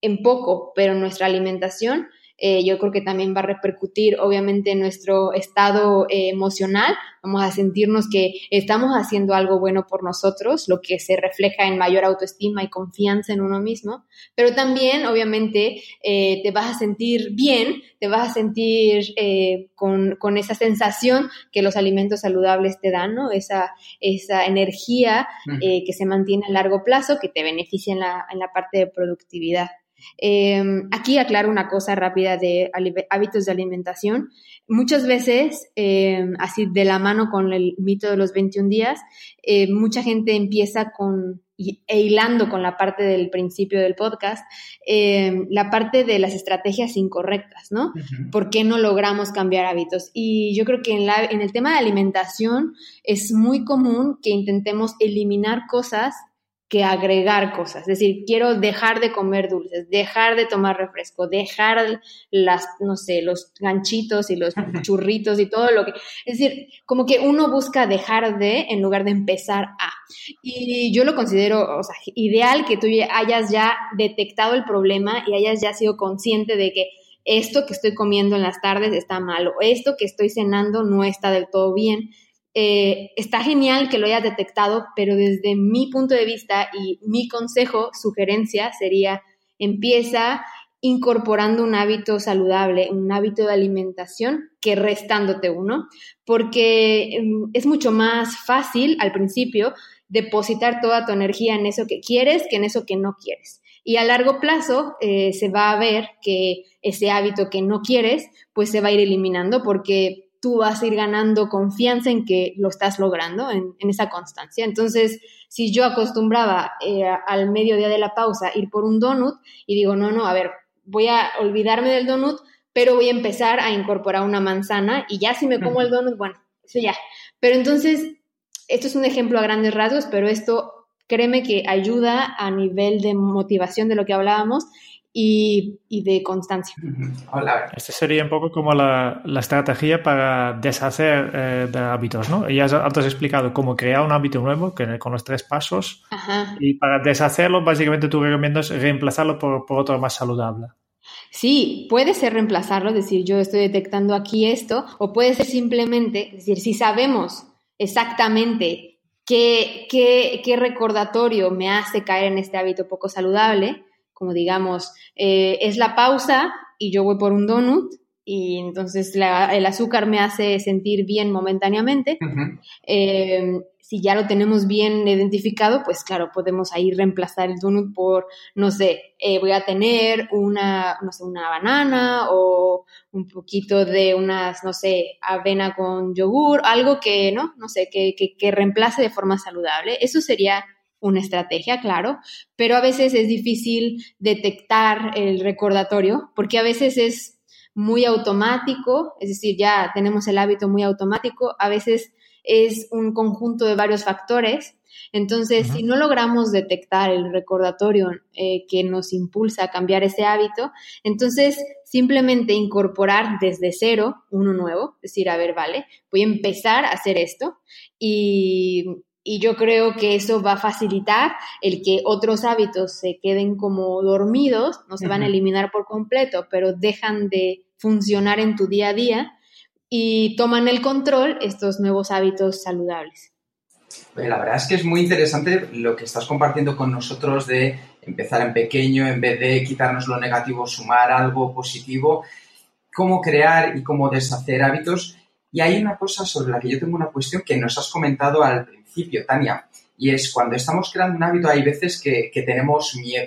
en poco, pero nuestra alimentación, eh, yo creo que también va a repercutir obviamente en nuestro estado eh, emocional, vamos a sentirnos que estamos haciendo algo bueno por nosotros, lo que se refleja en mayor autoestima y confianza en uno mismo, pero también obviamente eh, te vas a sentir bien, te vas a sentir con, con, esa sensación que los alimentos saludables te dan, ¿no? Esa, esa energía que se mantiene a largo plazo, que te beneficia en la, en la parte de productividad. Em, aquí aclaro una cosa rápida de hábitos de alimentación. Muchas veces, em, así de la mano con el mito de los 21 días, eh, mucha gente empieza con e hilando con la parte del principio del podcast, em, la parte de las estrategias incorrectas, ¿no? ¿Por qué no logramos cambiar hábitos? Y yo creo que en, la, en el tema de alimentación es muy común que intentemos eliminar cosas que agregar cosas. Es decir, quiero dejar de comer dulces, dejar de tomar refresco, dejar las, no sé, los ganchitos y los churritos y todo lo que... Es decir, como que uno busca dejar de en lugar de empezar a. Y yo lo considero, o sea, ideal que tú hayas ya detectado el problema y hayas ya sido consciente de que esto que estoy comiendo en las tardes está malo, esto que estoy cenando no está del todo bien eh, está genial que lo hayas detectado, pero desde mi punto de vista y mi consejo, sugerencia sería, empieza incorporando un hábito saludable, un hábito de alimentación que restándote uno, porque em, es mucho más fácil al principio depositar toda tu energía en eso que quieres que en eso que no quieres. Y a largo plazo eh, se va a ver que ese hábito que no quieres, pues se va a ir eliminando porque tú vas a ir ganando confianza en que lo estás logrando, en, esa constancia. Entonces, si yo acostumbraba eh, al mediodía de la pausa ir por un donut y digo, no, no, a ver, voy a olvidarme del donut, pero voy a empezar a incorporar una manzana y ya si me como el donut, bueno, eso ya. Pero entonces, esto es un ejemplo a grandes rasgos, pero esto créeme que ayuda a nivel de motivación de lo que hablábamos y, de constancia. Hola. Esta sería un poco como la, estrategia para deshacer eh, de hábitos, ¿no? Ya antes has explicado cómo crear un hábito nuevo que, con los tres pasos. Y para deshacerlo, básicamente tú recomiendas reemplazarlo por, por otro más saludable. Sí, puede ser reemplazarlo, es decir, yo estoy detectando aquí esto, o puede ser simplemente, es decir, si sabemos exactamente qué, qué, qué recordatorio me hace caer en este hábito poco saludable, como digamos, eh, es la pausa y yo voy por un donut y entonces el azúcar me hace sentir bien momentáneamente. Eh, si ya lo tenemos bien identificado, pues claro, podemos ahí reemplazar el donut por, no sé, eh, voy a tener una, no sé, una banana o un poquito de unas, no sé, avena con yogur, algo que, ¿no? No sé, que, que, que reemplace de forma saludable. Eso sería una estrategia, claro, pero a veces es difícil detectar el recordatorio porque a veces es muy automático, es decir, ya tenemos el hábito muy automático, a veces es un conjunto de varios factores. Entonces, si no logramos detectar el recordatorio eh, que nos impulsa a cambiar ese hábito, entonces simplemente incorporar desde cero uno nuevo, es decir, a ver, vale, voy a empezar a hacer esto y y yo creo que eso va a facilitar el que otros hábitos se queden como dormidos, no se van a eliminar por completo, pero dejan de funcionar en tu día a día y toman el control estos nuevos hábitos saludables. La verdad es que es muy interesante lo que estás compartiendo con nosotros de empezar en pequeño, en vez de quitarnos lo negativo, sumar algo positivo, cómo crear y cómo deshacer hábitos. Y hay una cosa sobre la que yo tengo una cuestión que nos has comentado al principio Tania, y es cuando estamos creando un hábito hay veces que, tenemos miedo.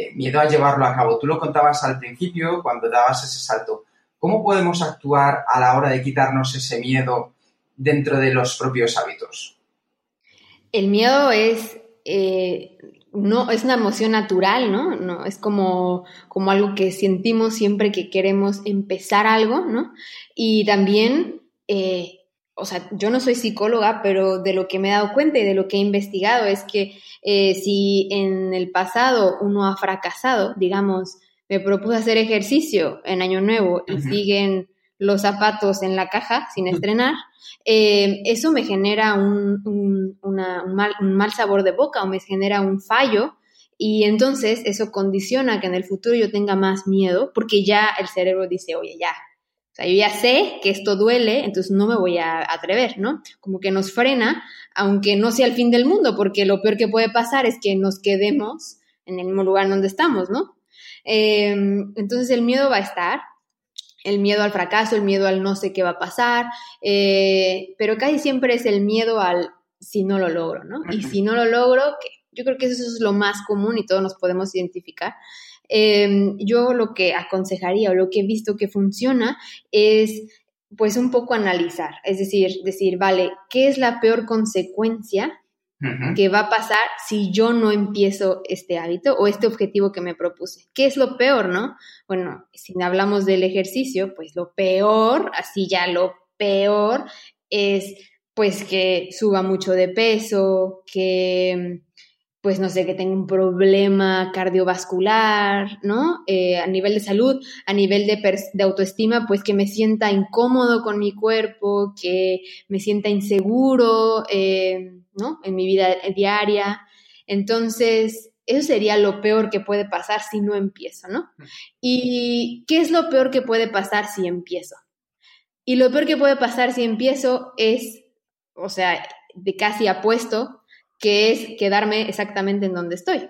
Eh, miedo a llevarlo a cabo. Tú lo contabas al principio cuando dabas ese salto. ¿Cómo podemos actuar a la hora de quitarnos ese miedo dentro de los propios hábitos? El miedo es, eh, no, es una emoción natural, ¿no? no es como, como algo que sentimos siempre que queremos empezar algo, ¿no? Y también eh, o sea, yo no soy psicóloga, pero de lo que me he dado cuenta y de lo que he investigado es que eh, si en el pasado uno ha fracasado, digamos, me propuse hacer ejercicio en Año Nuevo y siguen los zapatos en la caja sin estrenar, eh, eso me genera un, un, mal, un mal sabor de boca o me genera un fallo y entonces eso condiciona que en el futuro yo tenga más miedo porque ya el cerebro dice, oye, ya, o sea, yo ya sé que esto duele, entonces no me voy a atrever, ¿no? Como que nos frena, aunque no sea el fin del mundo, porque lo peor que puede pasar es que nos quedemos en el mismo lugar donde estamos, ¿no? Em, entonces el miedo va a estar, el miedo al fracaso, el miedo al no sé qué va a pasar, eh, pero casi siempre es el miedo al si no lo logro, ¿no? Y si no lo logro, que yo creo que eso es lo más común y todos nos podemos identificar. Em, yo lo que aconsejaría o lo que he visto que funciona es pues un poco analizar, es decir, decir, vale, ¿qué es la peor consecuencia que va a pasar si yo no empiezo este hábito o este objetivo que me propuse? ¿Qué es lo peor, no? Bueno, si hablamos del ejercicio, pues lo peor, así ya lo peor es pues que suba mucho de peso, que pues no sé, que tengo un problema cardiovascular, ¿no? Eh, a nivel de salud, a nivel de, de, autoestima, pues que me sienta incómodo con mi cuerpo, que me sienta inseguro, eh, ¿no? En mi vida diaria. Entonces, eso sería lo peor que puede pasar si no empiezo, ¿no? ¿Y qué es lo peor que puede pasar si empiezo? Y lo peor que puede pasar si empiezo es, o sea, de casi apuesto que es quedarme exactamente en donde estoy.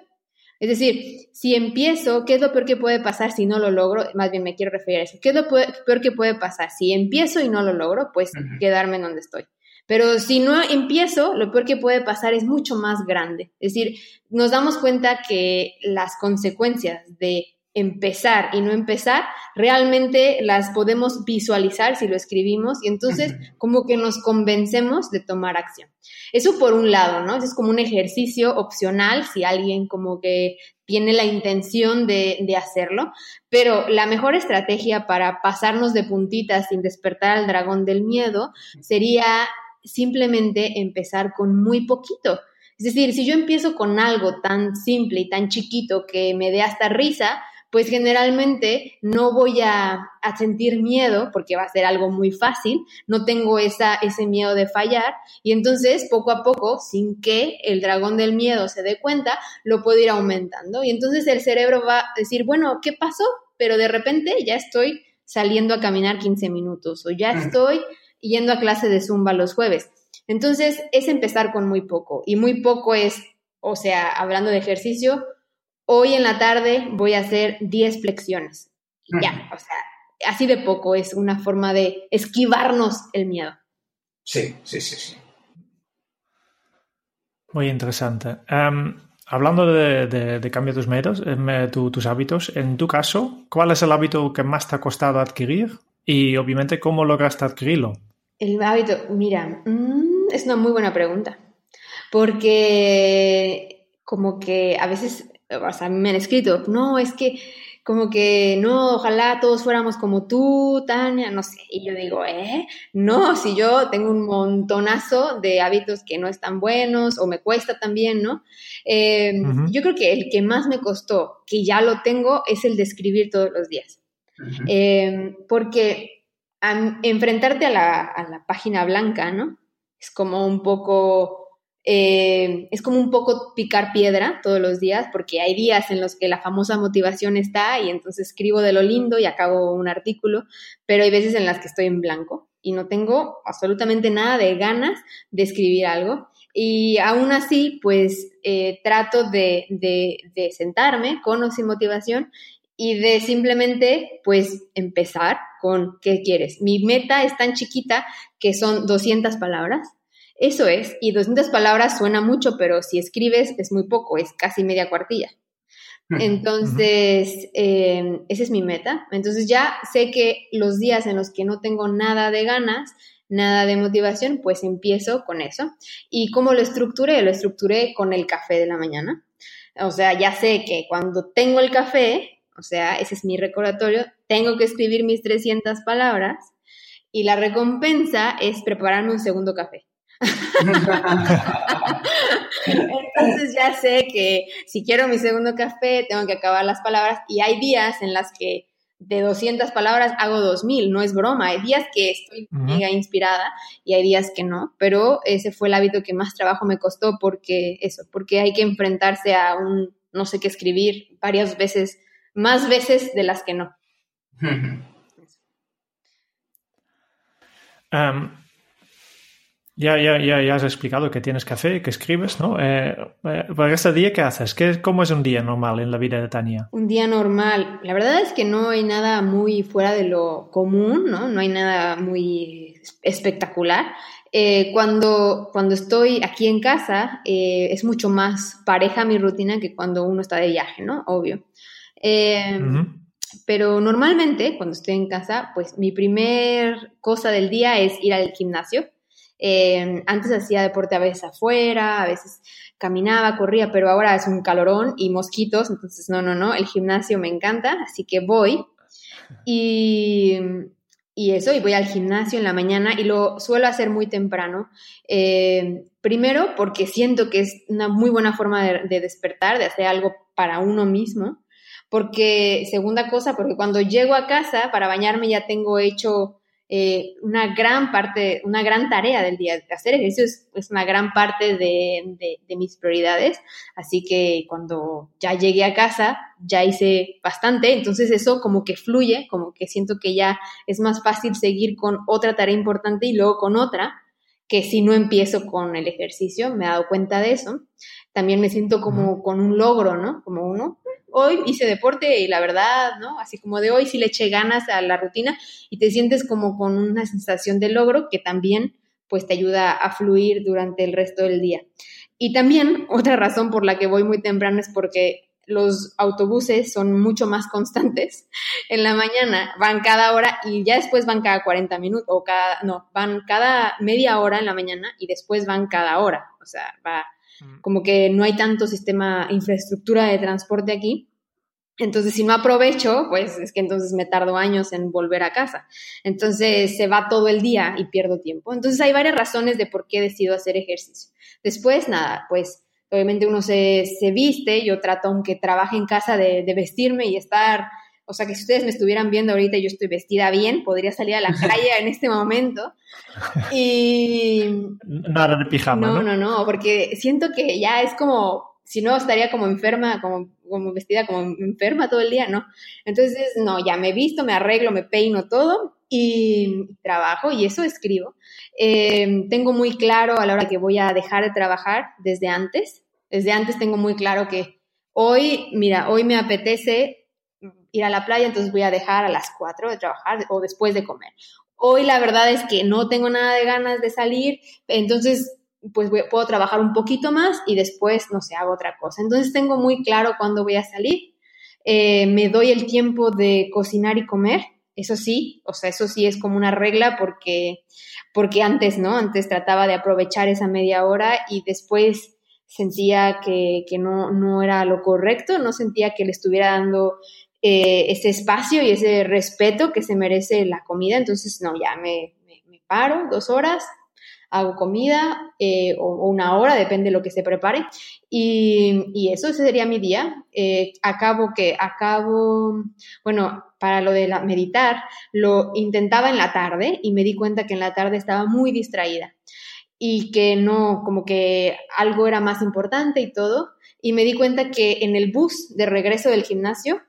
Es decir, si empiezo, ¿qué es lo peor que puede pasar si no lo logro? Más bien me quiero referir a eso. ¿Qué es lo peor que puede pasar? Si empiezo y no lo logro, pues quedarme en donde estoy. Pero si no empiezo, lo peor que puede pasar es mucho más grande. Es decir, nos damos cuenta que las consecuencias de empezar y no empezar, realmente las podemos visualizar si lo escribimos y entonces como que nos convencemos de tomar acción. Eso por un lado, ¿no? es como un ejercicio opcional si alguien como que tiene la intención de, de hacerlo, pero la mejor estrategia para pasarnos de puntitas sin despertar al dragón del miedo sería simplemente empezar con muy poquito. Es decir, si yo empiezo con algo tan simple y tan chiquito que me dé hasta risa, pues generalmente no voy a, sentir miedo porque va a ser algo muy fácil, no tengo esa, ese miedo de fallar y entonces poco a poco, sin que el dragón del miedo se dé cuenta, lo puedo ir aumentando y entonces el cerebro va a decir, bueno, ¿qué pasó? Pero de repente ya estoy saliendo a caminar 15 minutos o ya estoy yendo a clase de zumba los jueves. Entonces es empezar con muy poco y muy poco es, o sea, hablando de ejercicio, hoy en la tarde voy a hacer 10 flexiones. ya, o sea, así de poco es una forma de esquivarnos el miedo. Sí, sí, sí, sí. Muy interesante. Em, hablando de, cambio de tus métodos, em, tus hábitos, en tu caso, ¿cuál es el hábito que más te ha costado adquirir? Y obviamente, ¿cómo lograste adquirirlo? El hábito, mira, mm, es una muy buena pregunta. Porque como que a veces o sea, me han escrito, no, es que como que no, ojalá todos fuéramos como tú, Tania, no sé. Y yo digo, ¿eh? No, si yo tengo un montonazo de hábitos que no están buenos o me cuesta también, ¿no? Em, yo creo que el que más me costó, que ya lo tengo, es el de escribir todos los días. Em, porque enfrentarte a la, a la página blanca, ¿no? Es como un poco eh, es como un poco picar piedra todos los días, porque hay días en los que la famosa motivación está y entonces escribo de lo lindo y acabo un artículo, pero hay veces en las que estoy en blanco y no tengo absolutamente nada de ganas de escribir algo. Y aún así, pues eh, trato de, de sentarme con o sin motivación y de simplemente, pues, empezar con qué quieres. Mi meta es tan chiquita que son 200 palabras eso es, y 200 palabras suena mucho, pero si escribes es muy poco, es casi media cuartilla. Entonces, em, esa es mi meta. Entonces ya sé que los días en los que no tengo nada de ganas, nada de motivación, pues empiezo con eso. ¿Y cómo lo estructuré? Lo estructuré con el café de la mañana. O sea, ya sé que cuando tengo el café, o sea, ese es mi recordatorio, tengo que escribir mis 300 palabras y la recompensa es prepararme un segundo café. Entonces ya sé que si quiero mi segundo café, tengo que acabar las palabras y hay días en las que de 200 palabras hago 2000, no es broma, hay días que estoy mega inspirada y hay días que no, pero ese fue el hábito que más trabajo me costó porque eso, porque hay que enfrentarse a un no sé qué escribir varias veces, más veces de las que no. Ya, ya, ya, ya has explicado que tienes café, que escribes, ¿no? Eh, eh, ¿Para este día qué haces? ¿Qué, ¿Cómo es un día normal en la vida de Tania? Un día normal. La verdad es que no hay nada muy fuera de lo común, ¿no? No hay nada muy espectacular. Eh, cuando, cuando estoy aquí en casa es mucho más pareja mi rutina que cuando uno está de viaje, ¿no? Obvio. Pero normalmente cuando estoy en casa, pues mi primer cosa del día es ir al gimnasio. Eh, antes hacía deporte a veces afuera, a veces caminaba, corría, pero ahora es un calorón y mosquitos, entonces no, no, no, el gimnasio me encanta, así que voy. Y, y eso, y voy al gimnasio en la mañana y lo suelo hacer muy temprano. Eh, primero, porque siento que es una muy buena forma de, despertar, de hacer algo para uno mismo. Porque, segunda cosa, porque cuando llego a casa para bañarme ya tengo hecho eh, una gran parte, una gran tarea del día. Hacer ejercicio es, una gran parte de, de, mis prioridades, así que cuando ya llegué a casa ya hice bastante, entonces eso como que fluye, como que siento que ya es más fácil seguir con otra tarea importante y luego con otra, que si no empiezo con el ejercicio, me he dado cuenta de eso. También me siento como con un logro, ¿no? Como uno, hoy hice deporte y la verdad, ¿no? Así como de hoy sí le eché ganas a la rutina y te sientes como con una sensación de logro que también pues te ayuda a fluir durante el resto del día. Y también otra razón por la que voy muy temprano es porque los autobuses son mucho más constantes. En la mañana van cada hora y ya después van cada 40 minutos o cada, no, van cada media hora en la mañana y después van cada hora. O sea, va. Como que no hay tanto sistema, infraestructura de transporte aquí. Entonces, si no aprovecho, pues es que entonces me tardo años en volver a casa. Entonces, se va todo el día y pierdo tiempo. Entonces, hay varias razones de por qué decido hacer ejercicio. Después, nada, pues obviamente uno se, se viste, yo trato, aunque trabaje en casa, de, de vestirme y estar o sea que si ustedes me estuvieran viendo ahorita y yo estoy vestida bien, podría salir a la calle en este momento. Y... Nada de pijama. No, no, no, porque siento que ya es como, si no, estaría como enferma, como, como vestida como enferma todo el día, ¿no? Entonces, no, ya me visto, me arreglo, me peino todo y trabajo y eso escribo. Eh, tengo muy claro a la hora que voy a dejar de trabajar desde antes. Desde antes tengo muy claro que hoy, mira, hoy me apetece ir a la playa, entonces voy a dejar a las 4 de trabajar o después de comer. Hoy la verdad es que no tengo nada de ganas de salir, entonces pues puedo trabajar un poquito más y después, no sé, hago otra cosa. Entonces tengo muy claro cuándo voy a salir. Eh, me doy el tiempo de cocinar y comer, eso sí, o sea, eso sí es como una regla porque, porque antes, ¿no? Antes trataba de aprovechar esa media hora y después sentía que, que no, no, era lo correcto, no sentía que le estuviera dando eh, ese espacio y ese respeto que se merece la comida. Entonces, no, ya me, me, paro dos horas, hago comida eh, o, una hora, depende de lo que se prepare. Y, y eso sería mi día. Eh, acabo que, acabo, bueno, para lo de meditar, lo intentaba en la tarde y me di cuenta que en la tarde estaba muy distraída y que no, como que algo era más importante y todo. Y me di cuenta que en el bus de regreso del gimnasio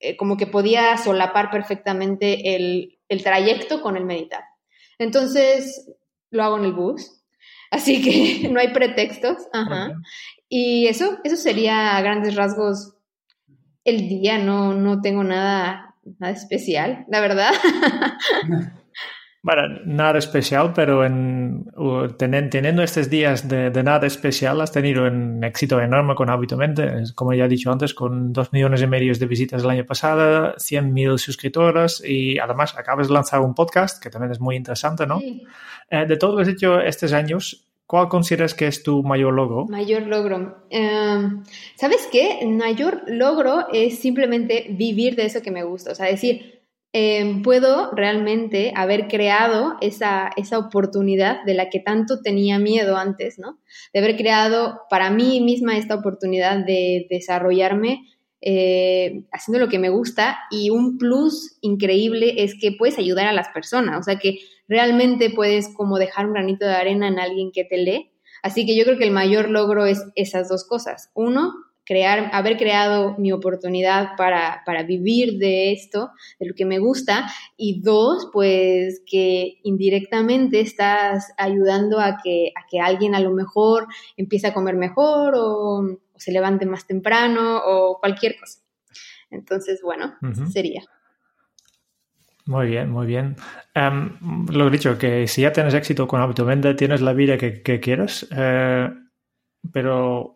eh, como que podía solapar perfectamente el, el, trayecto con el meditar. Entonces, lo hago en el bus, así que no hay pretextos. Ajá. Y eso, eso sería a grandes rasgos el día, no, no tengo nada, nada especial, la verdad. Bueno, nada especial, pero en, teniendo estos días de, nada especial, has tenido un éxito enorme con Hábitamente, como ya he dicho antes, con dos millones y medio de visitas el año pasado, 100.000 suscriptores y además acabas de lanzar un podcast que también es muy interesante, ¿no? Eh, de todo lo que has hecho estos años, ¿cuál consideras que es tu mayor logro? Mayor logro. Em, ¿Sabes qué? Mayor logro es simplemente vivir de eso que me gusta, o sea, decir, Em, puedo realmente haber creado esa, esa oportunidad de la que tanto tenía miedo antes, ¿no? De haber creado para mí misma esta oportunidad de desarrollarme eh, haciendo lo que me gusta y un plus increíble es que puedes ayudar a las personas, o sea que realmente puedes como dejar un granito de arena en alguien que te lee. Así que yo creo que el mayor logro es esas dos cosas. Uno, crear, haber creado mi oportunidad para, para, vivir de esto, de lo que me gusta, y dos, pues que indirectamente estás ayudando a que, a que alguien a lo mejor empiece a comer mejor o, se levante más temprano o cualquier cosa. Entonces, bueno, sería. Muy bien, muy bien. Em, lo he dicho, que si ya tienes éxito con Hábito tienes la vida que, que quieres, eh, pero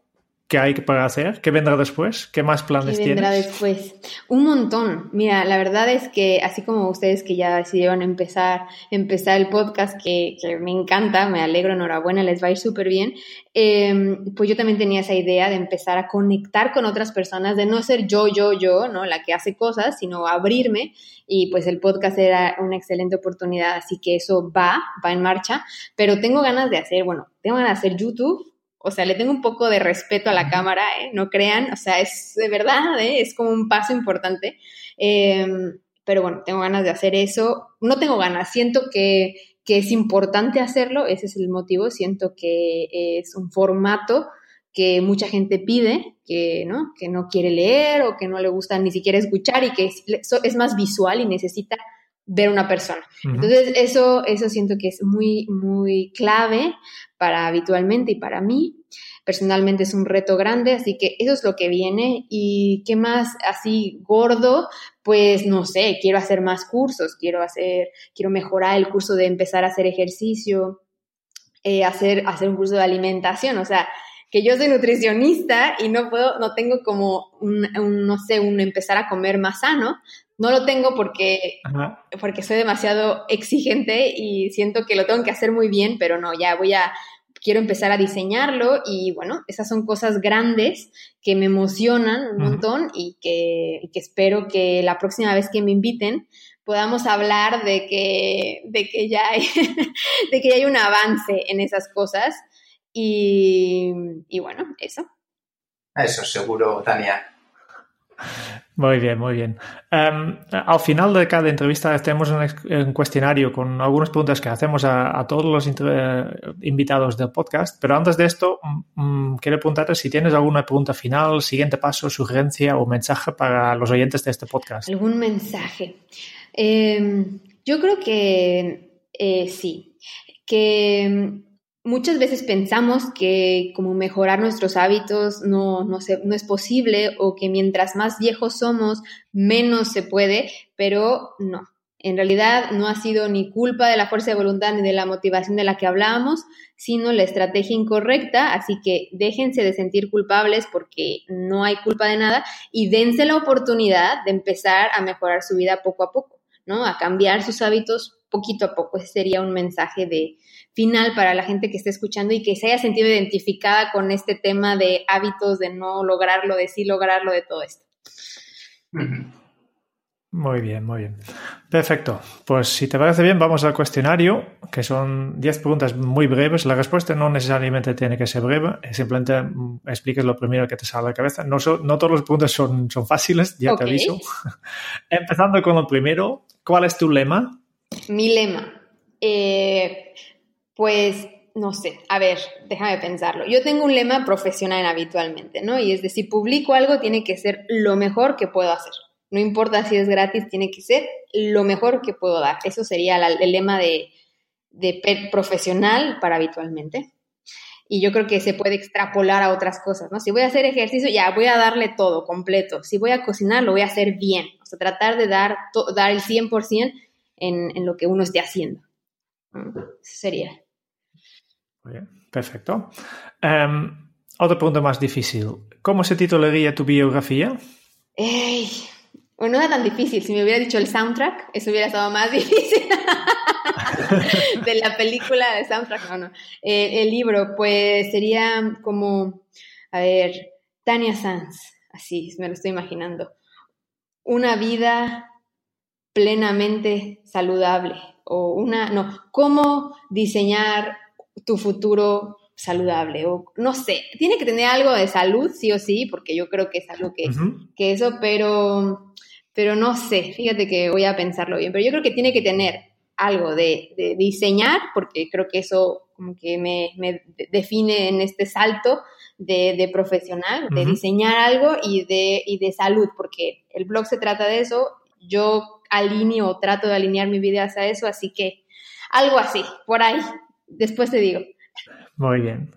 ¿Qué hay para hacer? ¿Qué vendrá después? ¿Qué más planes ¿Qué vendrá tienes? después? Un montón. Mira, la verdad es que así como ustedes que ya decidieron empezar, empezar el podcast, que, que me encanta, me alegro, enhorabuena, les va a ir súper bien, eh, pues yo también tenía esa idea de empezar a conectar con otras personas, de no ser yo, yo, yo, ¿no? La que hace cosas, sino abrirme. Y pues el podcast era una excelente oportunidad, así que eso va, va en marcha. Pero tengo ganas de hacer, bueno, tengo ganas de hacer YouTube o sea, le tengo un poco de respeto a la cámara, ¿eh? No crean, o sea, es de verdad, ¿eh? Es como un paso importante. Eh, pero bueno, tengo ganas de hacer eso. No tengo ganas, siento que, que es importante hacerlo, ese es el motivo, siento que es un formato que mucha gente pide, que no, que no quiere leer o que no le gusta ni siquiera escuchar y que es, es más visual y necesita ver una persona. Uh -huh. Entonces, eso, eso siento que es muy, muy clave para habitualmente y para mí. Personalmente es un reto grande, así que eso es lo que viene. ¿Y qué más así gordo? Pues no sé, quiero hacer más cursos, quiero hacer, quiero mejorar el curso de empezar a hacer ejercicio, eh, hacer, hacer un curso de alimentación, o sea, que yo soy nutricionista y no puedo, no tengo como un, un, no sé, un empezar a comer más sano. No lo tengo porque, Ajá. porque soy demasiado exigente y siento que lo tengo que hacer muy bien, pero no, ya voy a, quiero empezar a diseñarlo y bueno, esas son cosas grandes que me emocionan un montón y que, y que espero que la próxima vez que me inviten podamos hablar de que, de que ya hay, de que ya hay un avance en esas cosas y, y bueno, eso. Eso seguro, Tania. Muy bien, muy bien. Um, al final de cada entrevista tenemos un, un, cuestionario con algunas preguntas que hacemos a, todos los invitados del podcast, pero antes de esto um, quiero preguntarte si tienes alguna pregunta final, siguiente paso, sugerencia o mensaje para los oyentes de este podcast. ¿Algún mensaje? Eh, yo creo que eh, sí, que muchas veces pensamos que como mejorar nuestros hábitos no, no, se, no, es posible o que mientras más viejos somos, menos se puede, pero no. En realidad no ha sido ni culpa de la fuerza de voluntad ni de la motivación de la que hablábamos, sino la estrategia incorrecta, así que déjense de sentir culpables porque no hay culpa de nada y dense la oportunidad de empezar a mejorar su vida poco a poco, ¿no? A cambiar sus hábitos poquito a poco. Ese sería un mensaje de, final para la gente que esté escuchando y que se haya sentido identificada con este tema de hábitos, de no lograrlo, de sí lograrlo, de todo esto. Muy bien, muy bien. Perfecto. Pues si te parece bien, vamos al cuestionario, que son 10 preguntas muy breves. La respuesta no necesariamente tiene que ser breve, simplemente expliques lo primero que te sale a la cabeza. No, so, no todas las preguntas son, son fáciles, ya okay. te aviso. Empezando con lo primero, ¿cuál es tu lema? Mi lema. Eh, pues no sé, a ver, déjame pensarlo. Yo tengo un lema profesional habitualmente, ¿no? Y es de si publico algo, tiene que ser lo mejor que puedo hacer. No importa si es gratis, tiene que ser lo mejor que puedo dar. Eso sería el lema de, de profesional para habitualmente. Y yo creo que se puede extrapolar a otras cosas, ¿no? Si voy a hacer ejercicio, ya voy a darle todo, completo. Si voy a cocinar, lo voy a hacer bien. O sea, tratar de dar, dar el 100% en, en lo que uno esté haciendo. Eso sería. Perfecto. Um, otra pregunta más difícil. ¿Cómo se titularía tu biografía? Bueno, no era tan difícil. Si me hubiera dicho el soundtrack, eso hubiera estado más difícil. de la película de soundtrack, no, no. Eh, el libro, pues sería como, a ver, Tania Sanz, así me lo estoy imaginando. Una vida plenamente saludable. O una, no, cómo diseñar tu futuro saludable o no sé, tiene que tener algo de salud sí o sí, porque yo creo que es algo que, uh -huh. que eso, pero, pero no sé, fíjate que voy a pensarlo bien, pero yo creo que tiene que tener algo de, de diseñar, porque creo que eso como que me, me define en este salto de, de profesional, uh -huh. de diseñar algo y de, y de salud, porque el blog se trata de eso, yo alineo, trato de alinear mi vida hacia eso, así que algo así, por ahí, después te digo. Muy bien.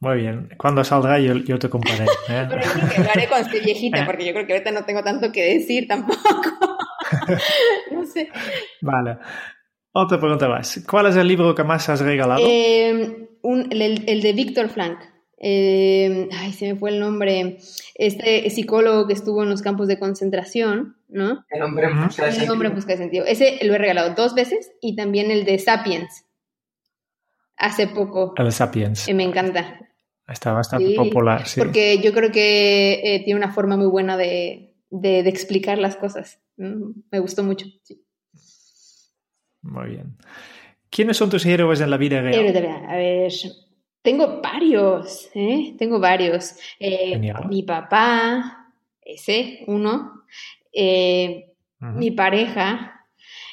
Muy bien. Cuando salga yo, yo te comparé. ¿eh? Pero creo que lo haré cuando esté viejita, porque yo creo que ahorita no tengo tanto que decir tampoco. no sé. Vale. Otra pregunta más. ¿Cuál es el libro que más has regalado? Eh, un, el, el, de Víctor Frank. Eh, ay, se me fue el nombre. Este psicólogo que estuvo en los campos de concentración, ¿no? El hombre en busca de El hombre en busca de sentido. Ese lo he regalado dos veces y también el de Sapiens. Hace poco. El Sapiens. Eh, me encanta. Está bastante Sí, popular, sí. Porque yo creo que eh, tiene una forma muy buena de, de- de explicar las cosas. Mm, Me gustó mucho. sí. Muy bien. ¿Quiénes son tus héroes en la vida real? Héroe de verdad. A ver, tengo varios, ¿eh? Tengo varios. Eh, mi papá, ese, uno. Mi pareja.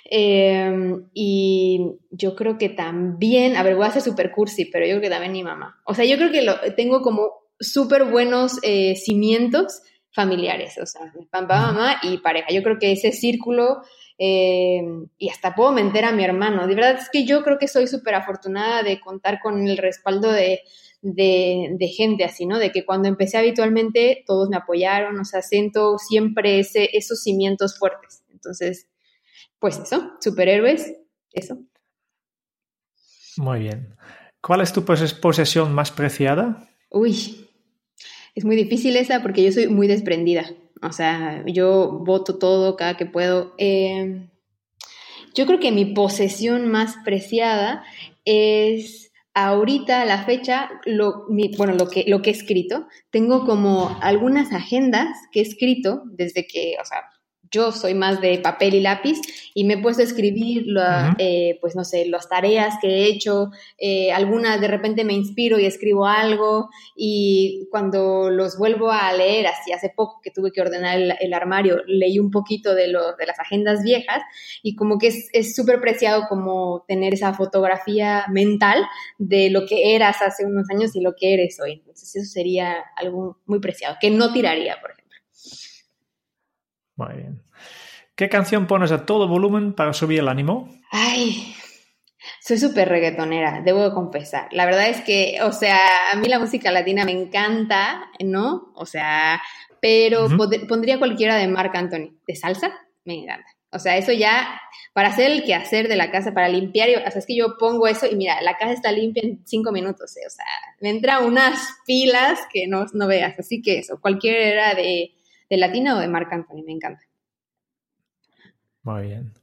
Eh, y yo creo que también, a ver, voy a ser super cursi, pero yo creo que también mi mamá. O sea, yo creo que lo, tengo como súper buenos eh, cimientos familiares, o sea, mi papá, mamá y pareja. Yo creo que ese círculo, eh, y hasta puedo meter a mi hermano. De verdad es que yo creo que soy súper afortunada de contar con el respaldo de, de, de gente así, ¿no? De que cuando empecé habitualmente todos me apoyaron, o sea, siento siempre ese, esos cimientos fuertes. Entonces, pues eso, superhéroes, eso. Muy bien. ¿Cuál es tu pos- posesión más preciada? Uy, es muy difícil esa porque yo soy muy desprendida. O sea, yo voto todo cada que puedo. Eh, yo creo que mi posesión más preciada es ahorita, a la fecha, lo, mi- bueno, lo que, lo que he escrito. Tengo como algunas agendas que he escrito desde que, o sea, yo soy más de papel y lápiz y me he puesto a escribir, la- eh, pues no sé, las tareas que he hecho, eh, algunas de repente me inspiro y escribo algo y cuando los vuelvo a leer, así hace poco que tuve que ordenar el, el armario, leí un poquito de, lo- de las agendas viejas y como que es súper preciado como tener esa fotografía mental de lo que eras hace unos años y lo que eres hoy. Entonces eso sería algo muy preciado, que no tiraría, por ejemplo. Muy bien. ¿Qué canción pones a todo volumen para subir el ánimo? Ay, soy súper reggaetonera, debo de confesar. La verdad es que, o sea, a mí la música latina me encanta, ¿no? O sea, pero pondría cualquiera de Marc Anthony. ¿De salsa? Me encanta. O sea, eso ya, para hacer el quehacer de la casa, para limpiar, y- o sea, es que yo pongo eso y mira, la casa está limpia en cinco minutos, ¿eh? o sea, me entran unas pilas que no, no veas. Así que eso, cualquiera de, de latina o de Marc Anthony, me encanta. Muy bien.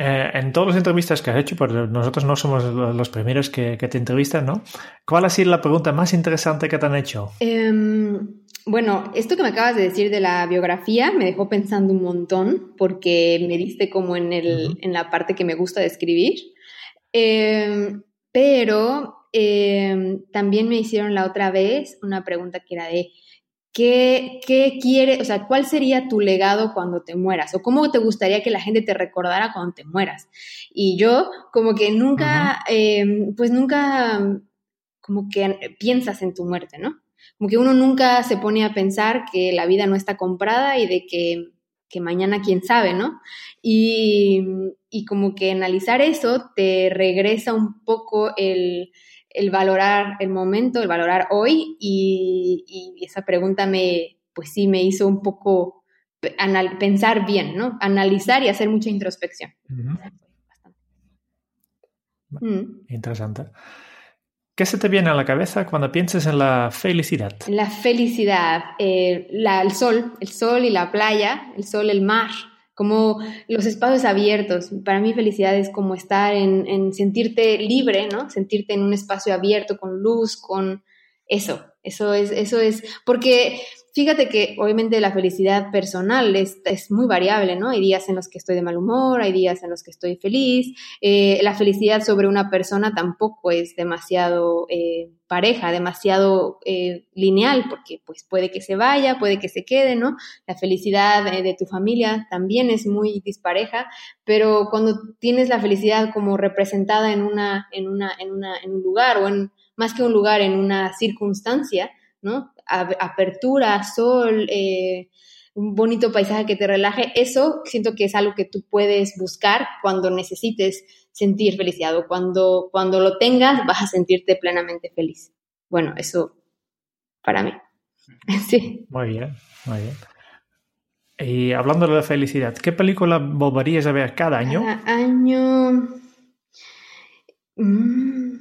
Eh, en todas las entrevistas que has hecho, porque nosotros no somos lo- los primeros que, que te entrevistan, ¿no? ¿Cuál ha sido la pregunta más interesante que te han hecho? Em, bueno, esto que me acabas de decir de la biografía me dejó pensando un montón porque me diste como en, el, en la parte que me gusta de escribir. Em, pero em, también me hicieron la otra vez una pregunta que era de ¿qué, qué quiere, o sea, cuál sería tu legado cuando te mueras? ¿O cómo te gustaría que la gente te recordara cuando te mueras? Y yo como que nunca, em, pues nunca como que piensas en tu muerte, ¿no? Como que uno nunca se pone a pensar que la vida no está comprada y de que, que mañana quién sabe, ¿no? Y, y como que analizar eso te regresa un poco el, el valorar el momento, el valorar hoy y, y esa pregunta me, pues sí, me hizo un poco anal- pensar bien, ¿no? Analizar y hacer mucha introspección. Mm. Interesante. ¿Qué se te viene a la cabeza cuando piensas en la felicidad? La felicidad, eh, la- el sol, el sol y la playa, el sol, el mar, como los espacios abiertos. Para mí felicidad es como estar en, en sentirte libre, ¿no? Sentirte en un espacio abierto, con luz, con eso. Eso es, eso es, porque fíjate que obviamente la felicidad personal es, muy variable, ¿no? Hay días en los que estoy de mal humor, hay días en los que estoy feliz. Eh, la felicidad sobre una persona tampoco es demasiado eh, pareja, demasiado eh, lineal, porque pues puede que se vaya, puede que se quede, ¿no? La felicidad de tu familia también es muy dispareja, pero cuando tienes la felicidad como representada en una, en una, en una, en un lugar o en más que un lugar, en una circunstancia, ¿no? Apertura, sol, eh, un bonito paisaje que te relaje, eso siento que es algo que tú puedes buscar cuando necesites sentir felicidad o cuando, cuando lo tengas vas a sentirte plenamente feliz. Bueno, eso para mí. Sí. Muy bien, muy bien. Y hablando de la felicidad, ¿qué película volverías a ver cada año? Cada año. Mm,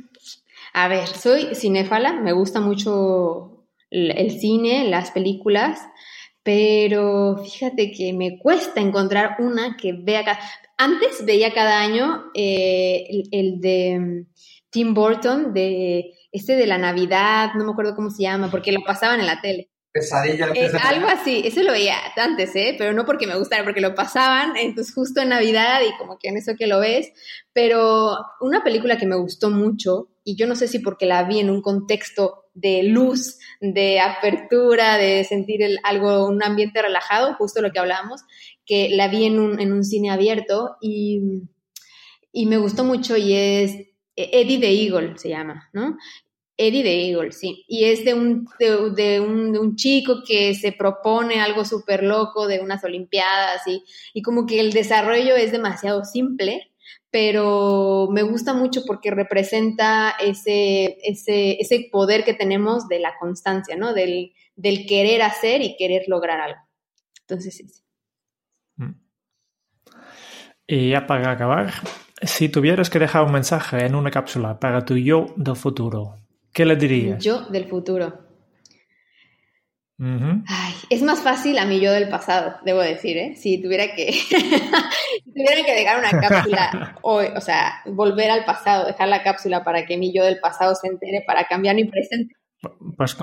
A ver, soy cinéfala, me gusta mucho el cine, las películas, pero fíjate que me cuesta encontrar una que vea cada... Antes veía cada año eh, el, de mm, Tim Burton, de este de la Navidad, no me acuerdo cómo se llama, porque lo pasaban en la tele. Pesadilla. Eh, algo así, eso lo veía antes, ¿eh? Pero no porque me gustara, porque lo pasaban, entonces justo en Navidad y como que en eso que lo ves. Pero una película que me gustó mucho, y yo no sé si porque la vi en un contexto de luz, de apertura, de sentir el, algo, un ambiente relajado, justo lo que hablábamos, que la vi en un, en un cine abierto y, y me gustó mucho y es Eddie the Eagle se llama, ¿no? Eddie the Eagle, sí. Y es de un, de, un, chico que se propone algo súper loco de unas Olimpiadas y, y, como que el desarrollo es demasiado simple, pero me gusta mucho porque representa ese, ese, ese poder que tenemos de la constancia, ¿no? Del, del querer hacer y querer lograr algo. Entonces, sí. Mm. Y ya para acabar, si tuvieras que dejar un mensaje en una cápsula para tu yo del futuro, ¿Qué le dirías? Yo del futuro. Es más fácil a mi yo del pasado, debo decir, ¿eh? Si tuviera que, tuviera que dejar una cápsula hoy, o sea, volver al pasado, dejar la cápsula para que mi yo del pasado se entere, para cambiar mi presente, pues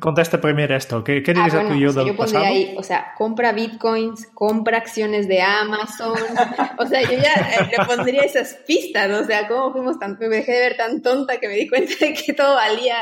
conteste primero esto. ¿Qué, qué ah, dirías tu yo del pasado? Ahí, o sea, compra bitcoins, compra acciones de Amazon. o sea, yo ya eh, le pondría esas pistas. O sea, cómo fuimos tan. Me dejé de ver tan tonta que me di cuenta de que todo valía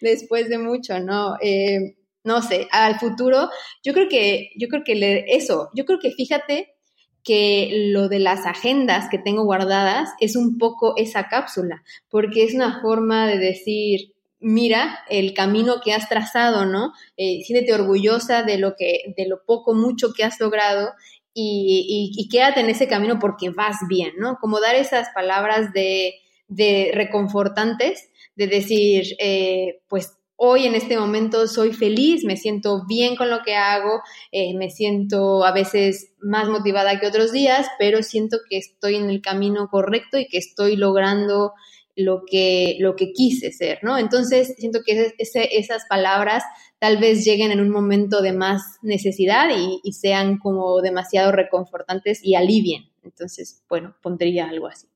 después de mucho, ¿no? Eh, no sé, al futuro, yo creo que, yo creo que eso, yo creo que fíjate que lo de las agendas que tengo guardadas es un poco esa cápsula, porque es una forma de decir, mira el camino que has trazado, ¿no? Eh, siéntete orgullosa de lo que, de lo poco, mucho que has logrado y, y, quédate en ese camino porque vas bien, ¿no? Como dar esas palabras de, de reconfortantes, de decir, eh, pues hoy en este momento soy feliz, me siento bien con lo que hago, eh, me siento a veces más motivada que otros días, pero siento que estoy en el camino correcto y que estoy logrando lo que, lo que quise ser, ¿no? Entonces, siento que esas palabras tal vez lleguen en un momento de más necesidad y, sean como demasiado reconfortantes y alivien. Entonces, bueno, pondría algo así.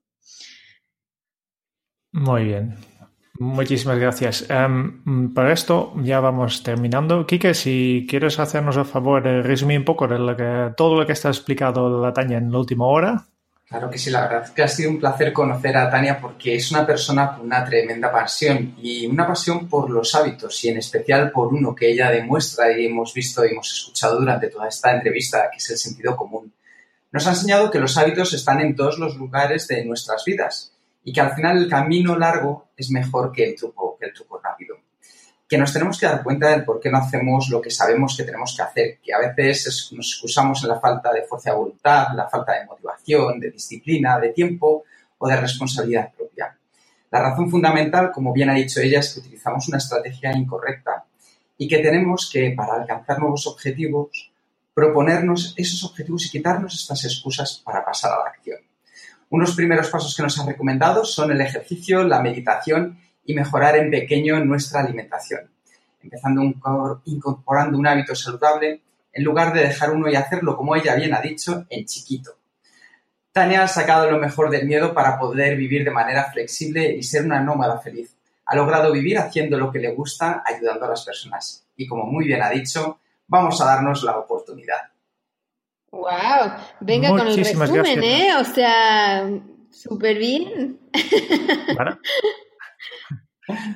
Muy bien. Muchísimas gracias. Um, para esto ya vamos terminando. Quique, si quieres hacernos el favor de resumir un poco de todo lo que está explicado la Tania en la última hora. Claro que sí, la verdad que ha sido un placer conocer a Tania porque es una persona con una tremenda pasión y una pasión por los hábitos y en especial por uno que ella demuestra y hemos visto y hemos escuchado durante toda esta entrevista, que es el sentido común. Nos ha enseñado que los hábitos están en todos los lugares de nuestras vidas y que al final el camino largo es mejor que el truco, rápido que nos tenemos que dar cuenta del por qué no hacemos lo que sabemos que tenemos que hacer, que a veces nos excusamos en la falta de fuerza de voluntad, la falta de motivación, de disciplina, de tiempo o de responsabilidad propia. La razón fundamental, como bien ha dicho ella, es que utilizamos una estrategia incorrecta y que tenemos que, para alcanzar nuevos objetivos, proponernos esos objetivos y quitarnos estas excusas para pasar a la acción. Unos primeros pasos que nos han recomendado son el ejercicio, la meditación y mejorar en pequeño nuestra alimentación, empezando incorporando un hábito saludable en lugar de dejar uno y hacerlo, como ella bien ha dicho, en chiquito. Tania ha sacado lo mejor del miedo para poder vivir de manera flexible y ser una nómada feliz. Ha logrado vivir haciendo lo que le gusta, ayudando a las personas. Y como muy bien ha dicho, vamos a darnos la oportunidad. ¡Wow! Venga con el resumen, ¿eh? O sea, súper bien.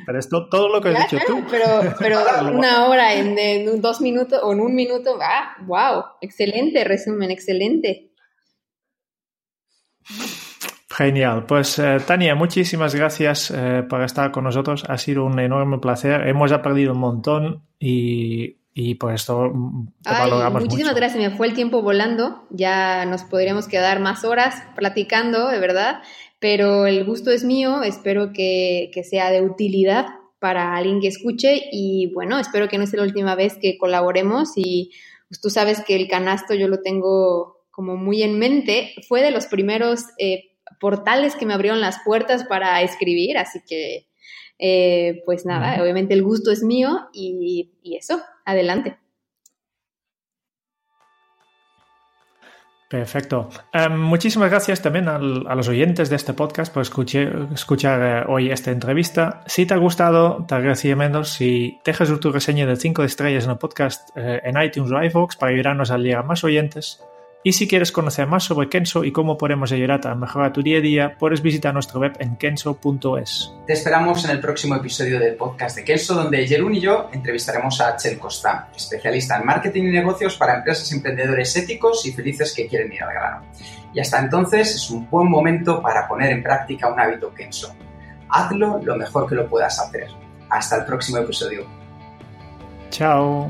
Pero es todo lo que has dicho tú. Pero, pero una hora en, dos minutos o en un minuto, ah, wow, excelente resumen, excelente. Genial. Pues eh, Tania, muchísimas gracias eh, por estar con nosotros. Ha sido un enorme placer. Hemos aprendido un montón y, y por esto te valoramos Muchísimas gracias. Me fue el tiempo volando. Ya nos podríamos quedar más horas platicando, de verdad pero el gusto es mío, espero que, sea de utilidad para alguien que escuche y bueno, espero que no sea la última vez que colaboremos y pues, tú sabes que el canasto yo lo tengo como muy en mente, fue de los primeros eh, portales que me abrieron las puertas para escribir, así que Eh, pues nada, obviamente el gusto es mío y, y eso, adelante. Perfecto. Em, muchísimas gracias también a los oyentes de este podcast por escuchar, eh, hoy esta entrevista. Si te ha gustado, te agradecemos si dejas tu reseña de 5 estrellas en el podcast eh, en iTunes o iVoox para ayudarnos a llegar a más oyentes. Y si quieres conocer más sobre Kenso y cómo podemos ayudarte a mejorar tu día a día, puedes visitar nuestra web en kenso.es. Te esperamos en el próximo episodio del podcast de Kenso, donde Jerún y yo entrevistaremos a Chel Costa, especialista en marketing y negocios para empresas y emprendedores éticos y felices que quieren ir al grano. Y hasta entonces es un buen momento para poner en práctica un hábito Kenso. Hazlo lo mejor que lo puedas hacer. Hasta el próximo episodio. Chao.